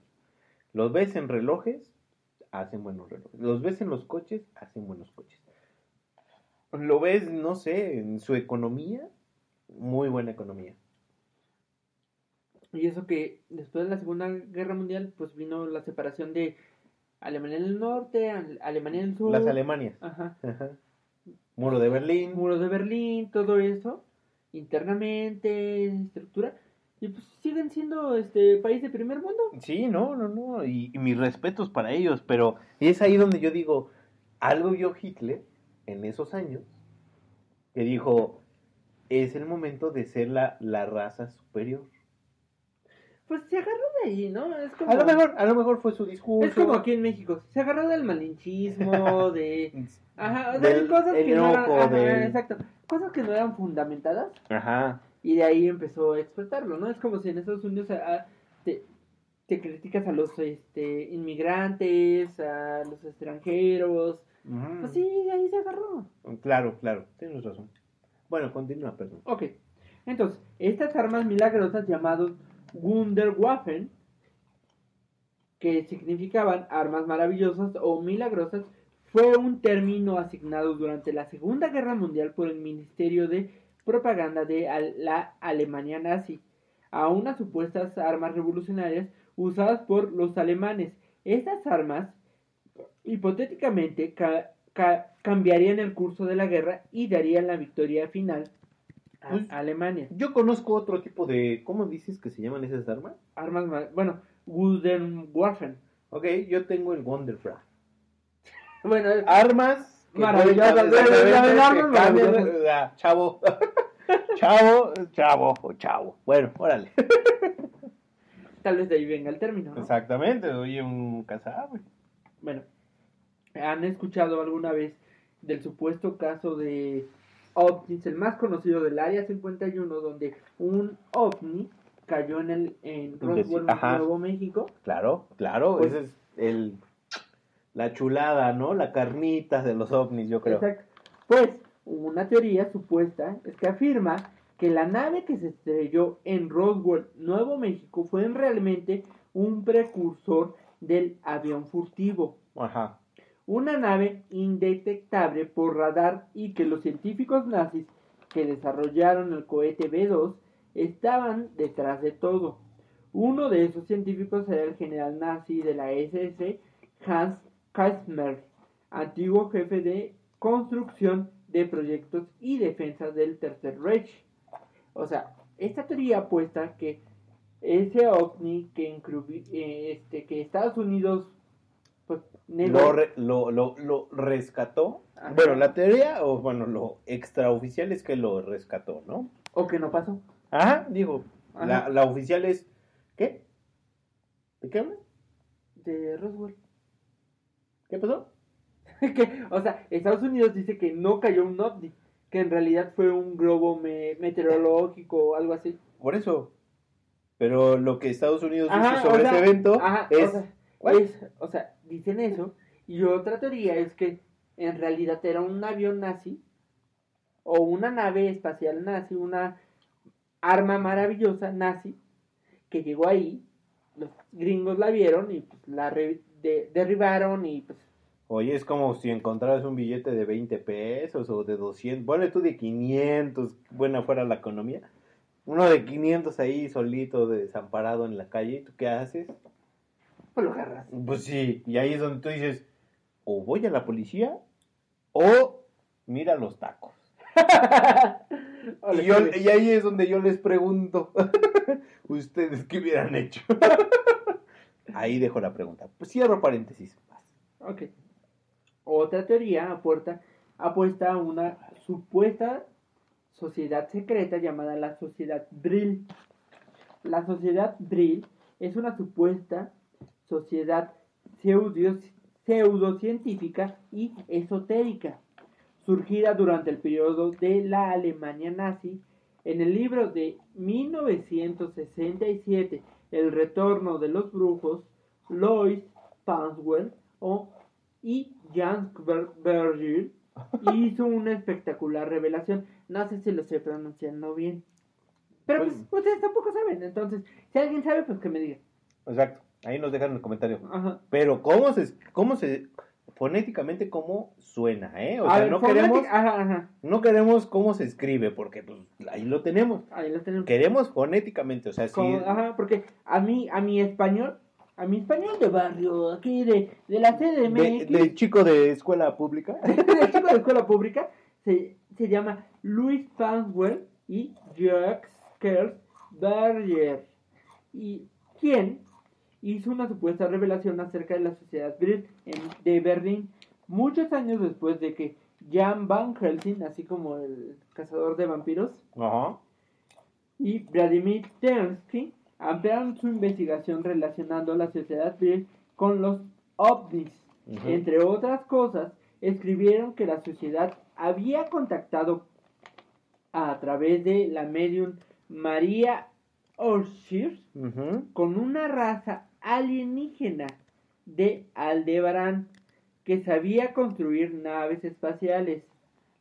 Los ves en relojes, hacen buenos relojes. Los ves en los coches, hacen buenos coches. Lo ves, no sé, en su economía, muy buena economía. Y eso que después de la Segunda Guerra Mundial, pues vino la separación de Alemania del Norte, Al- Alemania del Sur. Las Alemanias. Ajá. Ajá. Muro de Berlín. Muro de Berlín, todo eso, internamente, estructura. Y pues siguen siendo este país de primer mundo. Sí, no, no, no. Y, y mis respetos para ellos, pero es ahí donde yo digo, algo vio Hitler en esos años que dijo, es el momento de ser la, la raza superior. Pues se agarró de ahí, ¿no? Es como, A lo mejor, a lo mejor fue su discurso. es como aquí en México. Se agarró del malinchismo, de... Ajá, o sea, Del cosas que no eran... enojo, ajá, del- exacto. Cosas que no eran fundamentadas. Ajá. Y de ahí empezó a explotarlo, ¿no? Es como si en Estados Unidos a- a- te, te criticas a los este, inmigrantes, a los extranjeros. Ujú. Pues sí, de ahí se agarró. Claro, claro, tienes razón. Bueno, continúa, perdón. Ok, entonces, estas armas milagrosas llamadas Wunderwaffen, que significaban armas maravillosas o milagrosas, fue un término asignado durante la Segunda Guerra Mundial por el Ministerio de Propaganda de la Alemania nazi a unas supuestas armas revolucionarias usadas por los alemanes. Estas armas, hipotéticamente, ca- ca- cambiarían el curso de la guerra y darían la victoria final a Pues- Alemania. Yo conozco otro tipo de... ¿Cómo dices que se llaman esas armas? Armas, ma- bueno, Wunderwaffen. Ok, yo tengo el Wonderbra. Bueno, armas de- de- chavo chavo chavo chavo bueno órale tal vez de ahí venga el término, ¿no? exactamente oye un casabe Bueno, ¿han escuchado alguna vez del supuesto caso de ovnis, el más conocido del Área 51, donde un ovni cayó en el en Roswell. Nuevo México. Claro, claro, Pues- ese es el la chulada, ¿no? La carnita de los ovnis, yo creo. Exacto. Pues, una teoría supuesta es que afirma que la nave que se estrelló en Roswell, Nuevo México, fue realmente un precursor del avión furtivo. Ajá. Una nave indetectable por radar y que los científicos nazis que desarrollaron el cohete B-2 estaban detrás de todo. Uno de esos científicos era el general nazi de la SS, Hans Kastner, antiguo jefe de construcción de proyectos y defensa del Tercer Reich. O sea, esta teoría apuesta que ese ovni que, eh, este, que Estados Unidos pues, Lo, re- lo, lo, lo rescató. Ajá. Bueno, la teoría, o bueno, lo extraoficial es que lo rescató, ¿no? o que no pasó. Ajá, digo, la, Ajá. la oficial es, ¿qué? ¿De qué hablas? De Roswell. ¿Qué pasó? que, o sea, Estados Unidos dice que no cayó un ovni, que en realidad fue un globo me- meteorológico o algo así. Por eso. Pero lo que Estados Unidos Ajá, dice sobre o sea, ese evento ajá, es... o, sea, es- o sea, dicen eso. Y otra teoría es que en realidad era un avión nazi o una nave espacial nazi, una arma maravillosa nazi que llegó ahí. Los gringos la vieron y pues, la re- de- derribaron y pues Oye, es como si encontraras un billete de 20 pesos o de 200, ponle tú de 500, buena fuera la economía. Uno de 500 ahí solito, desamparado en la calle, ¿y tú qué haces? pues lo agarras. Pues sí, y ahí es donde tú dices, o voy a la policía, o mira los tacos. Yo- y ahí es donde yo les pregunto, ¿ustedes qué hubieran hecho? ahí dejo la pregunta. Pues cierro paréntesis. Ok. Otra teoría apuesta, a una supuesta sociedad secreta llamada la Sociedad Brill. La Sociedad Brill es una supuesta sociedad pseudo- pseudocientífica y esotérica, surgida durante el periodo de la Alemania nazi. En el libro de 1967, El retorno de los brujos, Lois Panswell o, y Jan Berger hizo una espectacular revelación. No sé si lo estoy pronunciando bien. Pero pues, Pues- ustedes tampoco saben. Entonces, si alguien sabe, pues que me diga. Exacto, ahí nos dejan en el comentario. Ajá. Pero cómo se, cómo se, fonéticamente cómo suena, ¿eh? O A sea, ver, no queremos, Ajá, ajá. no queremos cómo se escribe, porque pues ahí lo tenemos. Ahí lo tenemos. Queremos fonéticamente, o sea, sí. Como- ajá, porque a mí, a mi español, a mi español de barrio, aquí de, de la De, CDMX, de chico de escuela pública. de chico de escuela pública, se, se llama Louis Panswell y Jacques Kerr Berger. Y quien hizo una supuesta revelación acerca de la sociedad de Berlín muchos años después de que Jan Van Helsing, así como el cazador de vampiros, y Vladimir Telsky ampliaron su investigación relacionando la sociedad Grill con los ovnis. Entre otras cosas, escribieron que la sociedad había contactado a través de la medium María Orshir Ujú. con una raza alienígena de Aldebarán que sabía construir naves espaciales,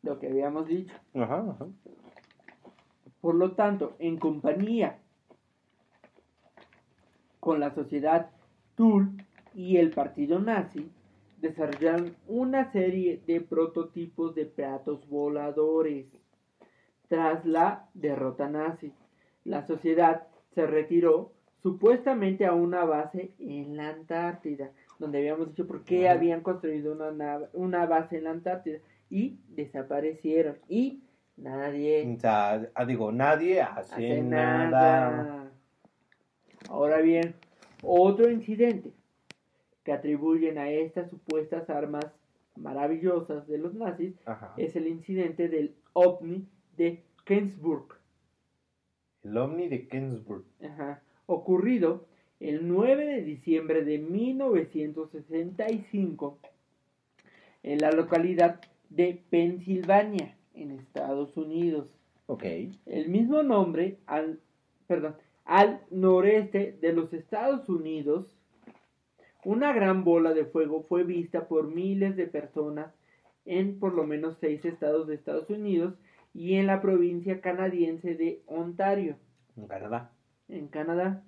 lo que habíamos dicho. Por lo tanto, en compañía con la sociedad Tul y el partido nazi, desarrollaron una serie de prototipos de platos voladores. Tras la derrota nazi, la sociedad se retiró supuestamente a una base en la Antártida, donde habíamos dicho por qué habían construido una, nave- una base en la Antártida, y desaparecieron. Y nadie O sea, ah, digo, nadie hace, hace nada. nada. Ahora bien, otro incidente que atribuyen a estas supuestas armas maravillosas de los nazis Ajá. es el incidente del ovni de Kensburg, El ovni de Kensburg. ajá, ocurrido el 9 de diciembre de 1965 en la localidad de Pensilvania, en Estados Unidos. Ok. El mismo nombre al, perdón, al noreste de los Estados Unidos, una gran bola de fuego fue vista por miles de personas en por lo menos seis estados de Estados Unidos y en la provincia canadiense de Ontario, En Canadá. en Canadá.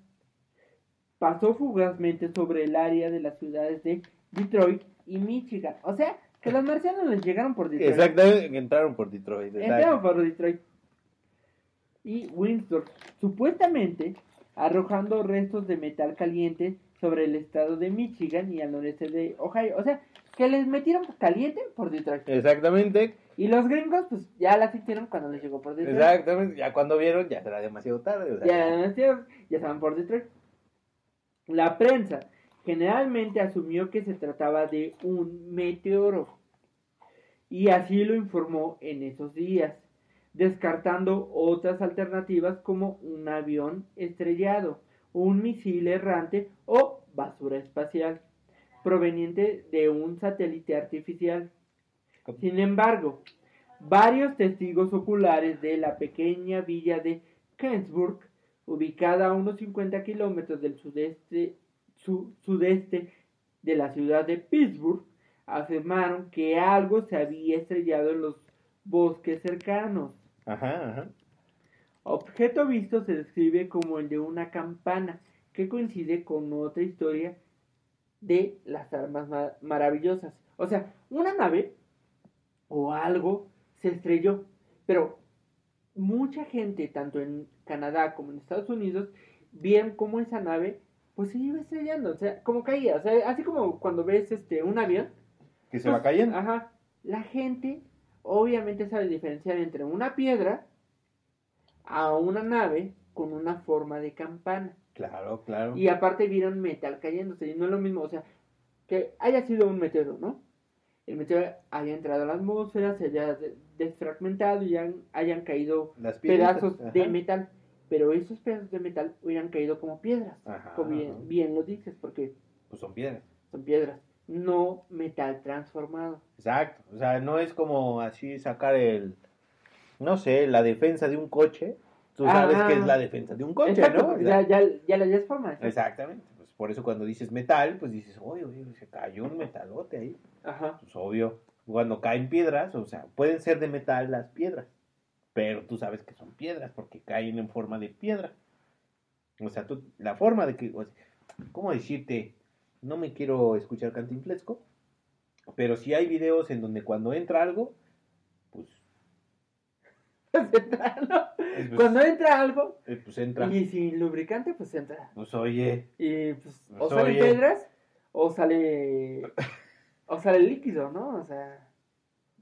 Pasó fugazmente sobre el área de las ciudades de Detroit y Michigan. O sea, que los marcianos les llegaron por Detroit. Exactamente, entraron por Detroit. Entraron por Detroit. Y Windsor, supuestamente arrojando restos de metal caliente sobre el estado de Michigan y al noreste de Ohio. O sea, que les metieron caliente por Detroit. Exactamente, Y los gringos, pues ya la sintieron cuando les llegó por Detroit. exactamente. Ya cuando vieron, ya será demasiado tarde. o sea, Ya, nacieron, ya estaban por Detroit. La prensa generalmente asumió que se trataba de un meteoro. Y así lo informó en esos días, descartando otras alternativas como un avión estrellado, un misil errante o basura espacial, proveniente de un satélite artificial. Sin embargo, varios testigos oculares de la pequeña villa de Kensburg, ubicada a unos 50 kilómetros del sudeste, su- sudeste de la ciudad de Pittsburgh, afirmaron que algo se había estrellado en los bosques cercanos. Ajá, ajá. Objeto visto se describe como el de una campana, que coincide con otra historia de las armas ma- maravillosas. O sea, una nave o algo se estrelló, pero mucha gente, tanto en Canadá como en Estados Unidos, vieron cómo esa nave pues se iba estrellando, o sea, como caía, o sea, así como cuando ves este un avión, Que se va pues, cayendo. Ajá. La gente obviamente sabe diferenciar entre una piedra a una nave con una forma de campana. Claro, claro. Y aparte vieron metal cayéndose. Y no es lo mismo, o sea, que haya sido un meteoro, ¿no? El meteoro haya entrado a la atmósfera, se haya de- desfragmentado y hayan, hayan caído Las pedazos ajá. de metal. Pero esos pedazos de metal hubieran caído como piedras. Ajá, Como bien, bien lo dices, porque Pues son piedras. son piedras. No metal transformado. Exacto. O sea, no es como así sacar el, no sé, la defensa de un coche. Tú sabes que es la defensa de un coche, Exacto, ¿no? O sea, ya, ya, ya forma. ¿sí? Exactamente. Pues por eso cuando dices metal, pues dices, oye, oye, se cayó un metalote ahí. Ajá. Pues obvio. Cuando caen piedras, o sea, pueden ser de metal las piedras. Pero tú sabes que son piedras porque caen en forma de piedra. O sea, tú, la forma de que, o sea, ¿cómo decirte? No me quiero escuchar cantinflesco, pero sí hay videos en donde cuando entra algo, pues, eh, pues, Cuando entra algo eh, pues entra. y sin lubricante, pues entra. Pues oye, Y pues o Pues, salen oye. piedras o sale o sale líquido, ¿no? O sea,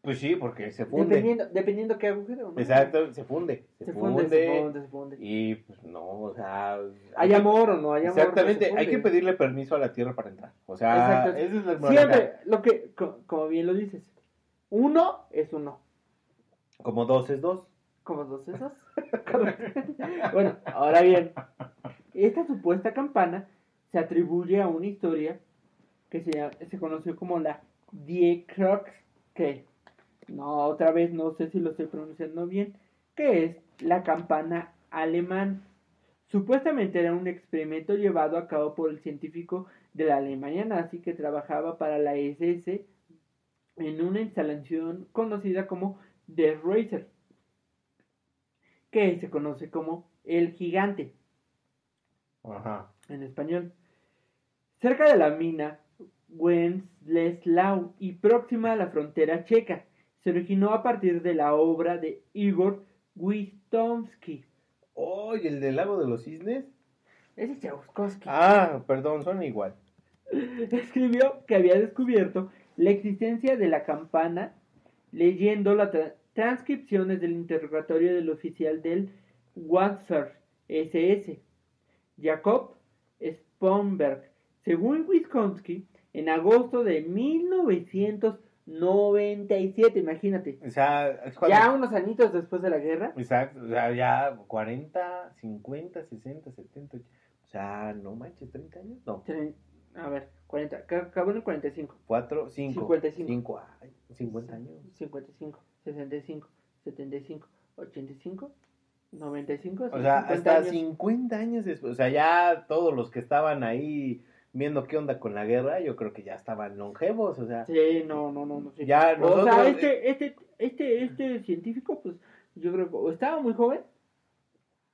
pues sí, porque se funde. dependiendo dependiendo qué agujero, ¿no? Exacto, se funde. Se, Se funde, funde, se funde, se funde. Y pues no, o sea. Hay amor o no hay amor. Exactamente, hay que pedirle permiso a la tierra para entrar. O sea, Exacto. esa es la. Siempre lo que co- como bien lo dices. Uno es uno. Como dos es dos. Como dos esos. Correcto. bueno, ahora bien, esta supuesta campana se atribuye a una historia que se, llama- se conoció como la Die Krux, que no, otra vez no sé si lo estoy pronunciando bien, que es la campana alemán. Supuestamente era un experimento llevado a cabo por el científico de la Alemania nazi que trabajaba para la SS en una instalación conocida como The Racer que se conoce como el gigante Ajá. en español. Cerca de la mina Wenceslao y próxima a la frontera checa, se originó a partir de la obra de Igor Wistomsky. Oye, el del lago de los cisnes. Ese es Tchaikovsky. Ah, perdón, son igual. Escribió que había descubierto la existencia de la campana leyendo las tra- transcripciones del interrogatorio del oficial del Wanzer SS, Jacob Spomberg. Según Wisconsin, en agosto de 1997, imagínate, O sea, ya unos añitos después de la guerra, Exacto, o sea, ya 40, 50, 60, 70, 80. O sea, no manches, 30 años. No, a ver, 40, ca- acabó en el 45. 4, 5. 55. 5, 50 años. 55, 65, 75, 85, 95. O sea, 50 hasta años. 50 años después. O sea, ya todos los que estaban ahí viendo qué onda con la guerra, yo creo que ya estaban longevos. O sea, Sí, no, no, no. no sí. Ya O nosotros- sea, este, este, este, este científico, pues yo creo que o estaba muy joven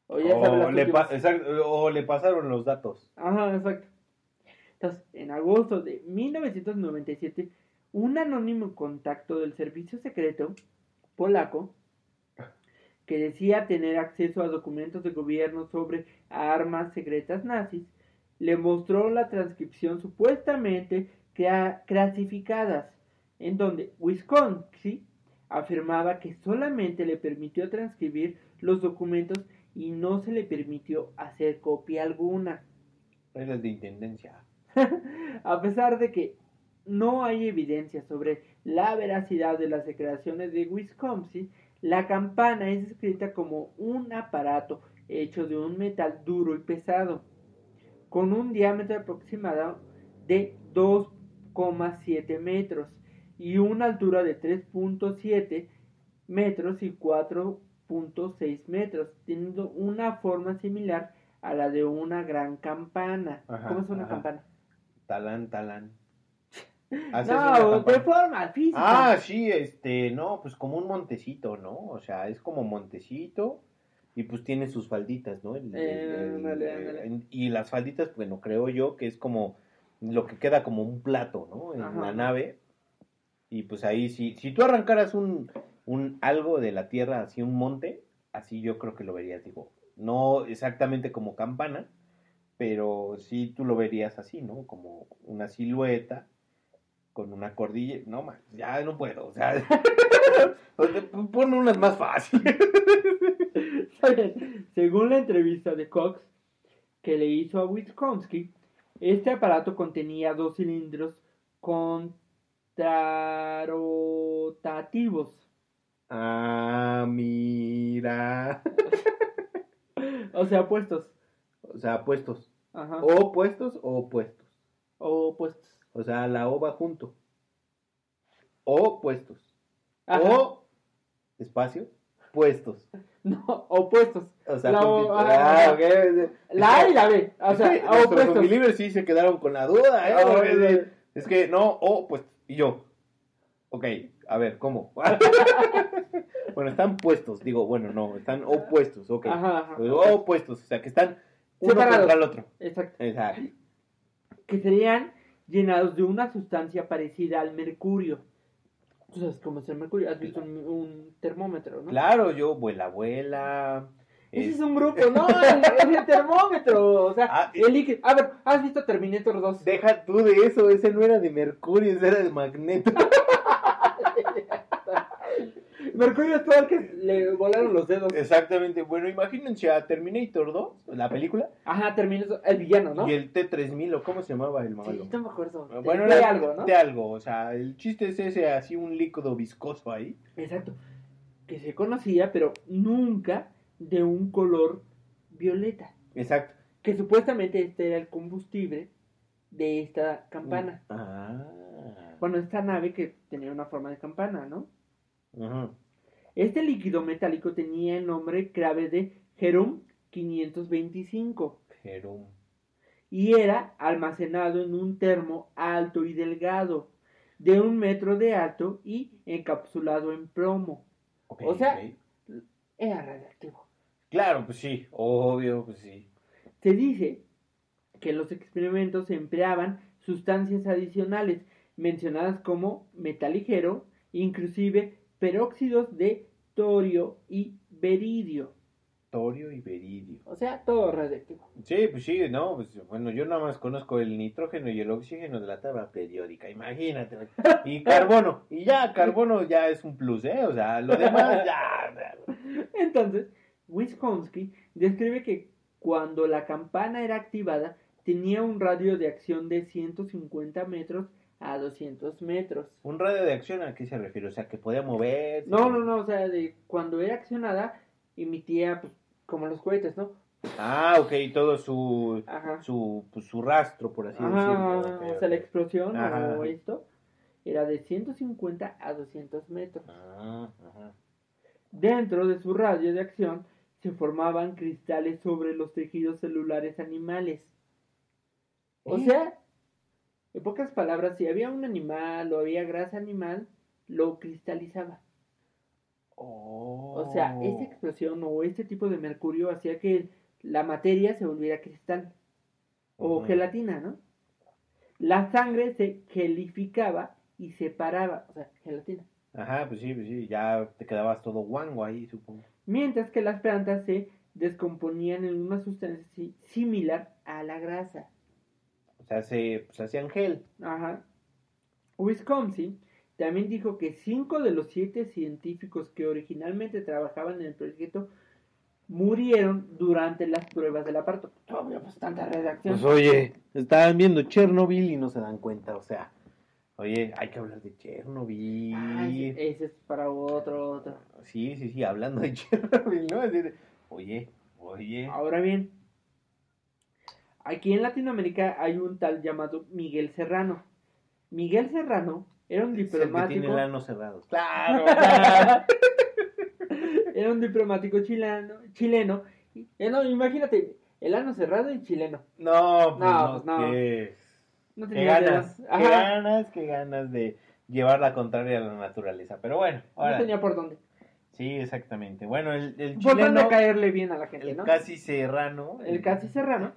o ya o, le pa- exacto, o le pasaron los datos. Ajá, exacto. Entonces, en agosto de 1997, un anónimo contacto del servicio secreto polaco que decía tener acceso a documentos de gobierno sobre armas secretas nazis, le mostró la transcripción supuestamente clasificadas, en donde Wisconsin afirmaba que solamente le permitió transcribir los documentos y no se le permitió hacer copia alguna. Reglas de intendencia. A pesar de que no hay evidencia sobre la veracidad de las declaraciones de Wisconsin, la campana es escrita como un aparato hecho de un metal duro y pesado, con un diámetro aproximado de 2,7 metros y una altura de 3.7 metros y 4.6 metros, teniendo una forma similar a la de una gran campana. Ajá, ¿Cómo es una ajá. campana? Talán, talán. No, de forma física. Ah, sí, este, no, pues como un montecito, ¿no? O sea, es como montecito y pues tiene sus falditas, ¿no? El- Eh, el- el- en- y las falditas, bueno, creo yo que es como lo que queda como un plato, ¿no? En Ajá. la nave. Y pues ahí, si, si tú arrancaras un, un algo de la tierra, así un monte, así yo creo que lo verías, digo, no exactamente como campana, pero sí tú lo verías así, ¿no? Como una silueta con una cordilla. No, man, ya no puedo. O sea, pon unas más fáciles. Según la entrevista de Cox que le hizo a Wisconsin, este aparato contenía dos cilindros contrarotativos. Ah, mira. O sea, puestos. O sea, puestos. Ajá. O puestos o opuestos. O puestos. O sea, la O va junto. O puestos. Ajá. O espacio, puestos. No, opuestos. O sea, La O, Ah, ok. La A y la B. O Es sea, que nuestros opuestos. Sí se quedaron con la duda, ¿eh? Ah, es- Es que no, o pues, y yo. Ok, a ver, ¿cómo? bueno, están puestos, digo, bueno, no, están opuestos, ok. Ajá, ajá. Pues, opuestos, o sea, que están uno Separados. contra el otro. Exacto. Exacto. que serían llenados de una sustancia parecida al mercurio. ¿Tú sabes cómo es el mercurio? ¿Has visto un, un termómetro, no? Claro, yo, vuela, vuela. Ese es- un grupo, no, el- es el termómetro. O sea, Ah, el líquido. A ver, ¿has visto Terminator 2? Deja tú de eso, ese no era de mercurio, ese era de magneto. Mercurio es todo el que le volaron los dedos. Exactamente, bueno, imagínense a Terminator 2, la película, Ajá, Terminator, el villano, ¿no? y el T-3000, o cómo se llamaba el malo. Sí, no me acuerdo. Bueno, de algo, ¿no? de algo, o sea, el chiste es ese, así un líquido viscoso ahí. Exacto. Que se conocía, pero nunca de un color violeta. Exacto. Que supuestamente este era el combustible de esta campana. Ah. Bueno, esta nave que tenía una forma de campana, ¿no? Ajá. Este líquido metálico tenía el nombre clave de Herum 525 Jerum. y era almacenado en un termo alto y delgado, de un metro de alto y encapsulado en plomo. O sea-. Era radiactivo. Claro, pues sí, obvio, pues sí. Se dice que en los experimentos se empleaban sustancias adicionales mencionadas como metal ligero, inclusive peróxidos de torio y beridio. Torio y beridio. O sea, todo radiactivo. Sí, pues sí, no, pues bueno, yo nada más conozco el nitrógeno y el oxígeno de la tabla periódica, imagínate. Y carbono, y ya, carbono ya es un plus, ¿eh? O sea, lo demás ya. Entonces, Wisconsin describe que cuando la campana era activada tenía un radio de acción de 150 metros a 200 metros. ¿Un radio de acción a qué se refiere? O sea, que podía moverse. No, no, no, o sea, de cuando era accionada emitía pues, como los cohetes, ¿no? Ah, ok, todo su, Ajá. su, pues, su rastro, por así Ajá, decirlo. o sea, la explosión Ajá. o esto era de 150 a 200 metros. Ah, ajá. Dentro de su radio de acción se formaban cristales sobre los tejidos celulares animales. O ¿Eh? sea, en pocas palabras, si había un animal o había grasa animal, lo cristalizaba. Oh. O sea, esa explosión o este tipo de mercurio hacía que la materia se volviera cristal o gelatina, ¿no? La sangre se gelificaba y separaba, o sea, gelatina. Ajá, pues sí, pues sí, ya te quedabas todo guango ahí, supongo. Mientras que las plantas se descomponían en una sustancia si- similar a la grasa. O sea, se pues, hacían gel. Ajá. Wisconsin también dijo que cinco de los siete científicos que originalmente trabajaban en el proyecto murieron durante las pruebas del aparato. Todavía pues tanta redacción. Pues oye, estaban viendo Chernobyl y no se dan cuenta, o sea, oye, hay que hablar de Chernobyl. Ay, ese es para otro, otro. Sí, sí, sí, hablando de Chernobyl, ¿no? Oye, oye. Ahora bien, aquí en Latinoamérica hay un tal llamado Miguel Serrano. Miguel Serrano era un Es el que diplomático. tiene el ano cerrado. Claro, claro. Era un diplomático chileno, chileno. eh, no, imagínate, el ano cerrado y chileno. No, pues No, no, pues no. qué, No ganas, qué ganas, qué ganas de llevar la contraria a la naturaleza. Pero bueno, no ahora. tenía por dónde. Sí, exactamente. Bueno, el, el chileno, caerle bien a la gente, el ¿no? casi serrano. El casi serrano,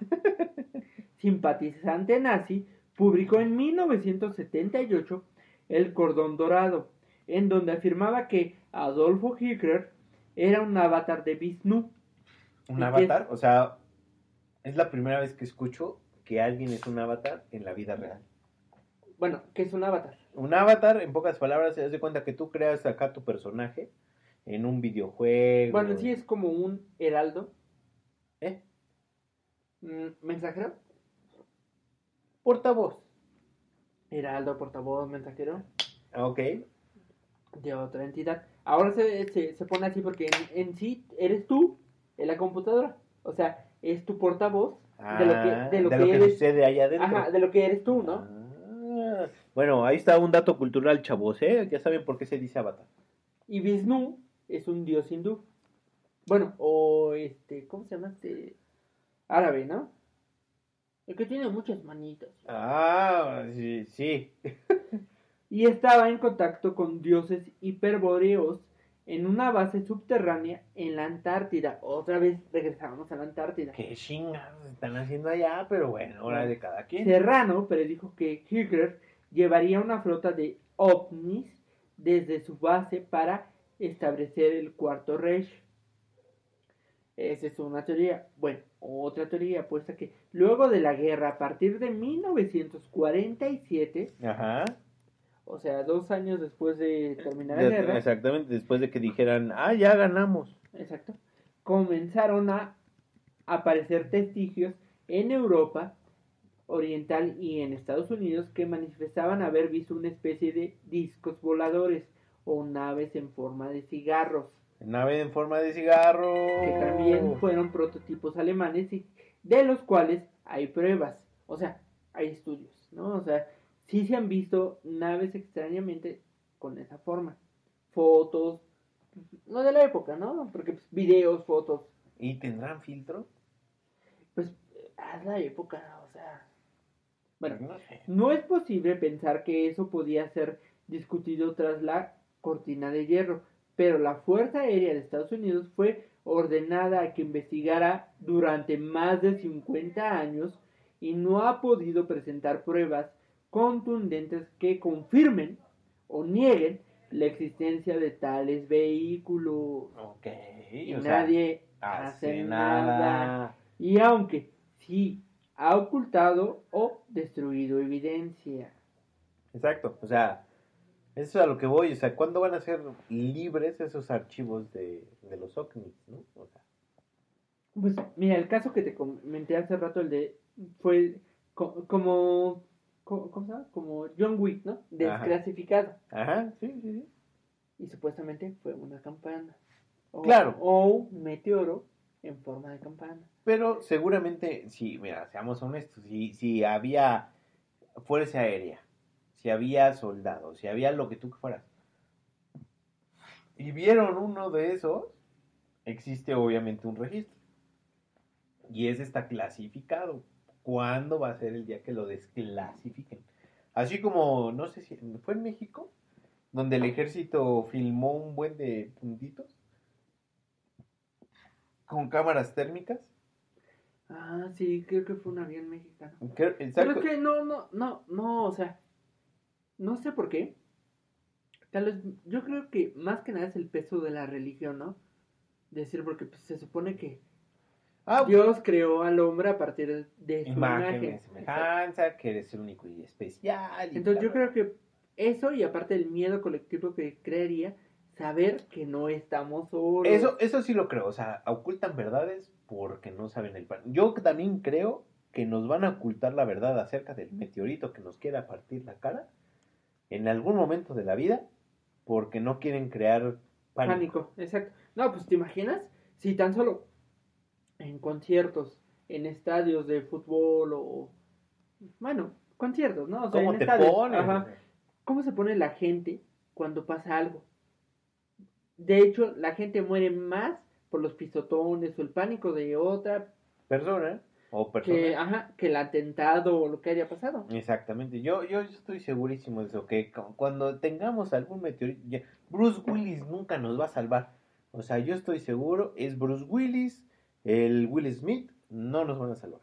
simpatizante nazi, publicó en 1978 El Cordón Dorado, en donde afirmaba que Adolfo Hitler era un avatar de Vishnu. ¿Un ¿Y qué avatar? O sea, es la primera vez que escucho que alguien es un avatar en la vida real. Bueno, ¿qué es un avatar? Un avatar, en pocas palabras, se hace cuenta que tú creas acá tu personaje en un videojuego. Bueno, sí es como un heraldo, ¿Eh? mm, mensajero, Portavoz. heraldo, portavoz, mensajero Ok. de otra entidad. Ahora se, se, se pone así porque en, en sí eres tú en la computadora. O sea, es tu portavoz de lo que, Ah, de lo que eres. sucede allá adentro. Ajá, de lo que eres tú, ¿no? Ah, bueno, ahí está un dato cultural, chavos, ¿eh? Ya saben por qué se dice avatar. Y Vishnu es un dios hindú. Bueno, o este, ¿cómo se llama este? Árabe, ¿no? El que tiene muchas manitas. Ah, sí, sí. Y estaba en contacto con dioses hiperbóreos en una base subterránea en la Antártida. Otra vez regresamos a la Antártida. Qué chingados están haciendo allá, pero bueno, hora de cada quien. Serrano predijo que Hitler llevaría una flota de ovnis desde su base para establecer el cuarto Reich. Esa es una teoría. Bueno, otra teoría apuesta que luego de la guerra, a partir de 1947, Ajá. o sea, dos años después de terminar la guerra, Exactamente, después de que dijeran, ah, ya ganamos. Exacto. Comenzaron a aparecer testigios en Europa Oriental y en Estados Unidos que manifestaban haber visto una especie de discos voladores o naves en forma de cigarros, Nave en forma de cigarro. que también fueron prototipos alemanes y de los cuales hay pruebas, o sea, hay estudios, ¿no? O sea, sí se han visto naves extrañamente con esa forma, fotos, no de la época, ¿no? Porque pues, videos, fotos, ¿Y tendrán filtro? pues haz la época, o sea. Bueno, no sé. no es posible pensar que eso podía ser discutido tras la cortina de hierro, pero la Fuerza Aérea de Estados Unidos fue ordenada a que investigara durante más de 50 años y no ha podido presentar pruebas contundentes que confirmen o nieguen la existencia de tales vehículos. Ok. Y o sea, nadie hace hace nada. nada. Y aunque sí ha ocultado o destruido evidencia. Exacto. O sea, eso es a lo que voy. O sea, ¿cuándo van a ser libres esos archivos de, de los OVNIs, no? O sea, Pues mira, el caso que te comenté hace rato, el de fue co- como co- ¿cómo se llama? Como John Wick, ¿no? Desclasificado. ajá, sí, sí, sí. Y supuestamente fue una campana. O, Claro. O un meteoro en forma de campana. Pero seguramente, sí, mira, seamos honestos, si, si había fuerza aérea, si había soldados, si había lo que tú fueras, y vieron uno de esos, existe obviamente un registro. Y ese está clasificado. ¿Cuándo va a ser el día que lo desclasifiquen? Así como, no sé si fue en México, donde el ejército filmó un buen de puntitos con cámaras térmicas. Ah, sí, creo que fue un avión mexicano. Creo- exacto. es que no, no, no, no, o sea, no sé por qué. Tal vez, yo creo que más que nada es el peso de la religión, ¿no? Decir, porque pues, se supone que Ah, Dios creó al hombre a partir de su imagen semejanza, que eres el único y especial. y Entonces yo creo que eso y aparte el miedo colectivo que crearía saber que no estamos solos. Eso, eso sí lo creo, o sea, ocultan verdades porque no saben el plan. Yo también creo que nos van a ocultar la verdad acerca del meteorito que nos quiera partir la cara en algún momento de la vida porque no quieren crear pánico. Pánico, exacto. No, pues te imaginas si tan solo en conciertos, en estadios de fútbol o bueno, conciertos, ¿no? O sea, ¿Cómo en te estadios, pones? ajá. ¿Cómo se pone la gente cuando pasa algo? De hecho, la gente muere más por los pisotones o el pánico de otra Persona o persona. que, ajá, que el atentado o lo que haya pasado. Exactamente, yo, yo estoy segurísimo de eso, que cu- cuando tengamos algún meteorito, ya- Bruce Willis nunca nos va a salvar. O sea, yo estoy seguro, es Bruce Willis, el Will Smith, no nos van a salvar.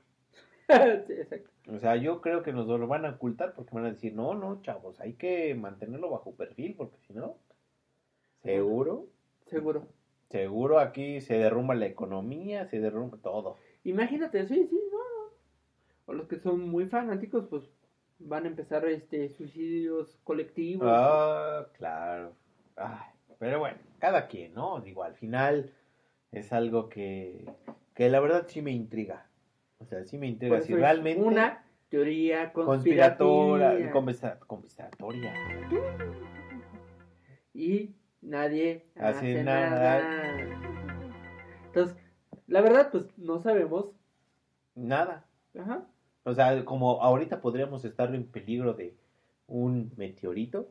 Sí, exacto. O sea, yo creo que nos lo van a ocultar porque van a decir, no, no, chavos, hay que mantenerlo bajo perfil porque si no, seguro, Seguro. seguro aquí se derrumba la economía, se derrumba todo. Imagínate, sí, sí, no. no. O los que son muy fanáticos, pues van a empezar este suicidios colectivos. Ah, claro. Ay, pero bueno, cada quien, ¿no? Digo, al final es algo que, que la verdad sí me intriga. O sea, sí me intriga. Si realmente... una teoría conspiratora, conspirativa. conspira- conspiratoria. y nadie Hace hace, nada. nada. Entonces, la verdad, pues no sabemos. Nada. Ajá. O sea, como ahorita podríamos estar en peligro de un meteorito.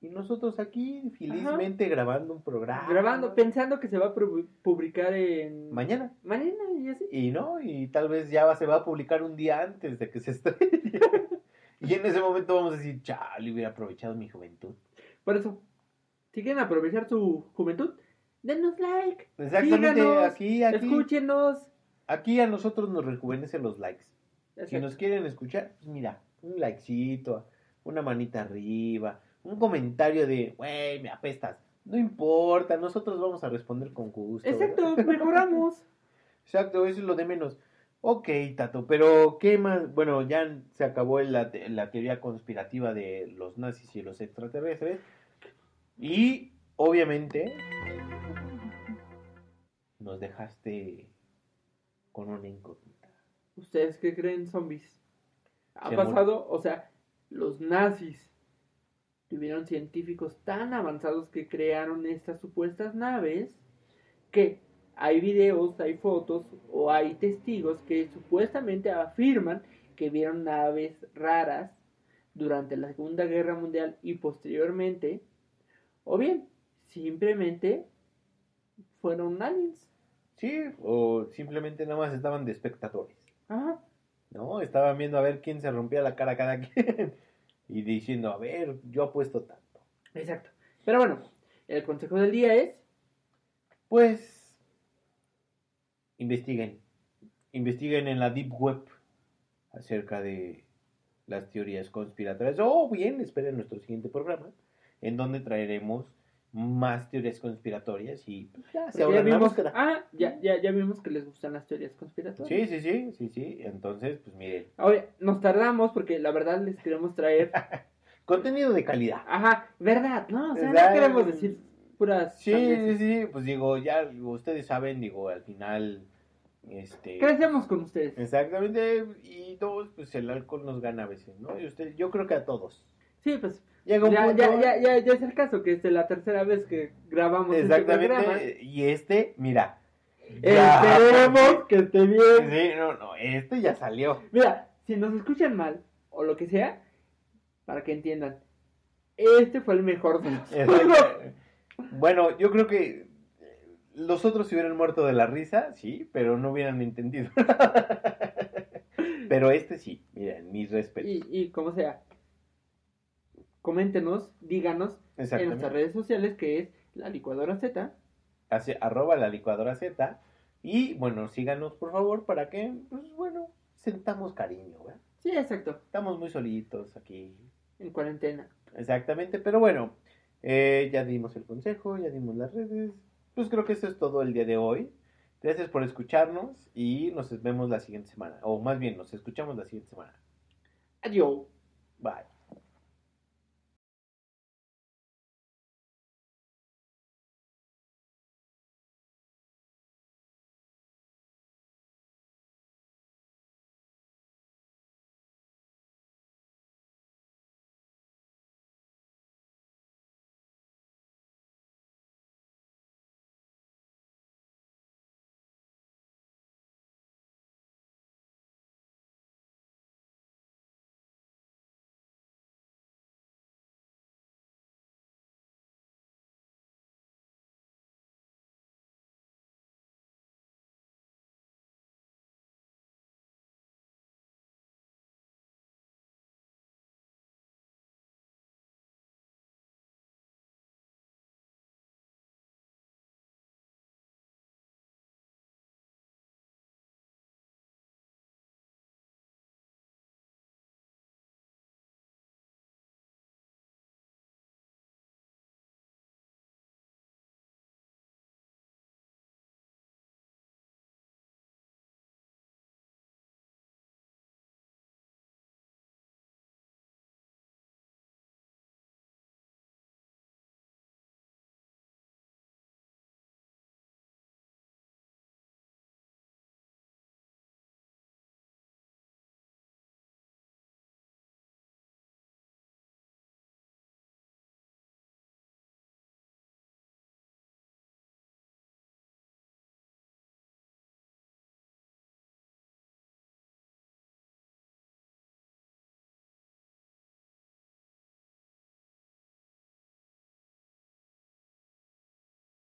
Y nosotros aquí felizmente grabando un programa. Grabando, pensando que se va a pu- publicar en Mañana. mañana y así. Y no, y tal vez ya se va a publicar un día antes de que se estrelle. y en ese momento vamos a decir, chale, hubiera aprovechado mi juventud. Por eso, si quieren aprovechar su juventud, denos like. Exactamente, Síganos, aquí, aquí, Escúchenos. aquí a nosotros nos rejuvenecen los likes. Si nos quieren escuchar, pues mira, un likecito, una manita arriba, un comentario de, güey, me apestas. No importa, nosotros vamos a responder con gusto. Exacto, ¿verdad? mejoramos. Exacto, eso es lo de menos. Ok, Tato, pero ¿qué más? Bueno, ya se acabó la, te- la teoría conspirativa de los nazis y los extraterrestres. Y, obviamente, nos dejaste con una incógnita. ¿Ustedes qué creen zombies? Ha pasado, o sea, los nazis tuvieron científicos tan avanzados que crearon estas supuestas naves que hay videos, hay fotos o hay testigos que supuestamente afirman que vieron naves raras durante la Segunda Guerra Mundial y posteriormente, o bien, simplemente fueron aliens. Sí, o simplemente nada más estaban de espectadores. Ajá. ¿no? Estaban viendo a ver quién se rompía la cara cada quien y diciendo, a ver, yo apuesto tanto. Exacto. Pero bueno, el consejo del día es Pues, investiguen, investiguen en la Deep Web acerca de las teorías conspiratorias. O bien, esperen nuestro siguiente programa, en donde traeremos más teorías conspiratorias y pues, ya se ya vimos, ah, ya, ya, ya vimos que les gustan las teorías conspiratorias. Sí, sí, sí, sí, sí. Entonces, pues miren, Ahora, nos tardamos porque la verdad les queremos traer, contenido de calidad. ajá, verdad, ¿no? O sea, no queremos decir puras Sí, sí, sí, pues digo, ya ustedes saben, digo, al final, este... Crecemos con ustedes. Exactamente, y dos, pues el alcohol nos gana a veces, ¿no? Y usted, yo creo que a todos. Sí, pues Llega un ya, punto... ya, ya, ya, ya es el caso que es la tercera vez que grabamos este. Exactamente, y este, mira. Esperemos que esté bien. Sí, no, no, este ya salió. Mira, si nos escuchan mal o lo que sea, para que entiendan, este fue el mejor de los. Bueno, yo creo que eh, los otros se hubieran muerto de la risa, sí, pero no hubieran entendido. pero este sí, miren, mis respetos. Y, y como sea, coméntenos, díganos en nuestras redes sociales que es la licuadora Z. Arroba la licuadora Z. Y bueno, síganos por favor para que, pues bueno, sentamos cariño, ¿verdad? Sí, exacto, Estamos muy solitos aquí. en cuarentena. Exactamente, pero bueno, eh, ya dimos el consejo, ya dimos las redes. Pues creo que eso es todo el día de hoy. Gracias por escucharnos y nos vemos la siguiente semana. O más bien, nos escuchamos la siguiente semana. Adiós. Bye.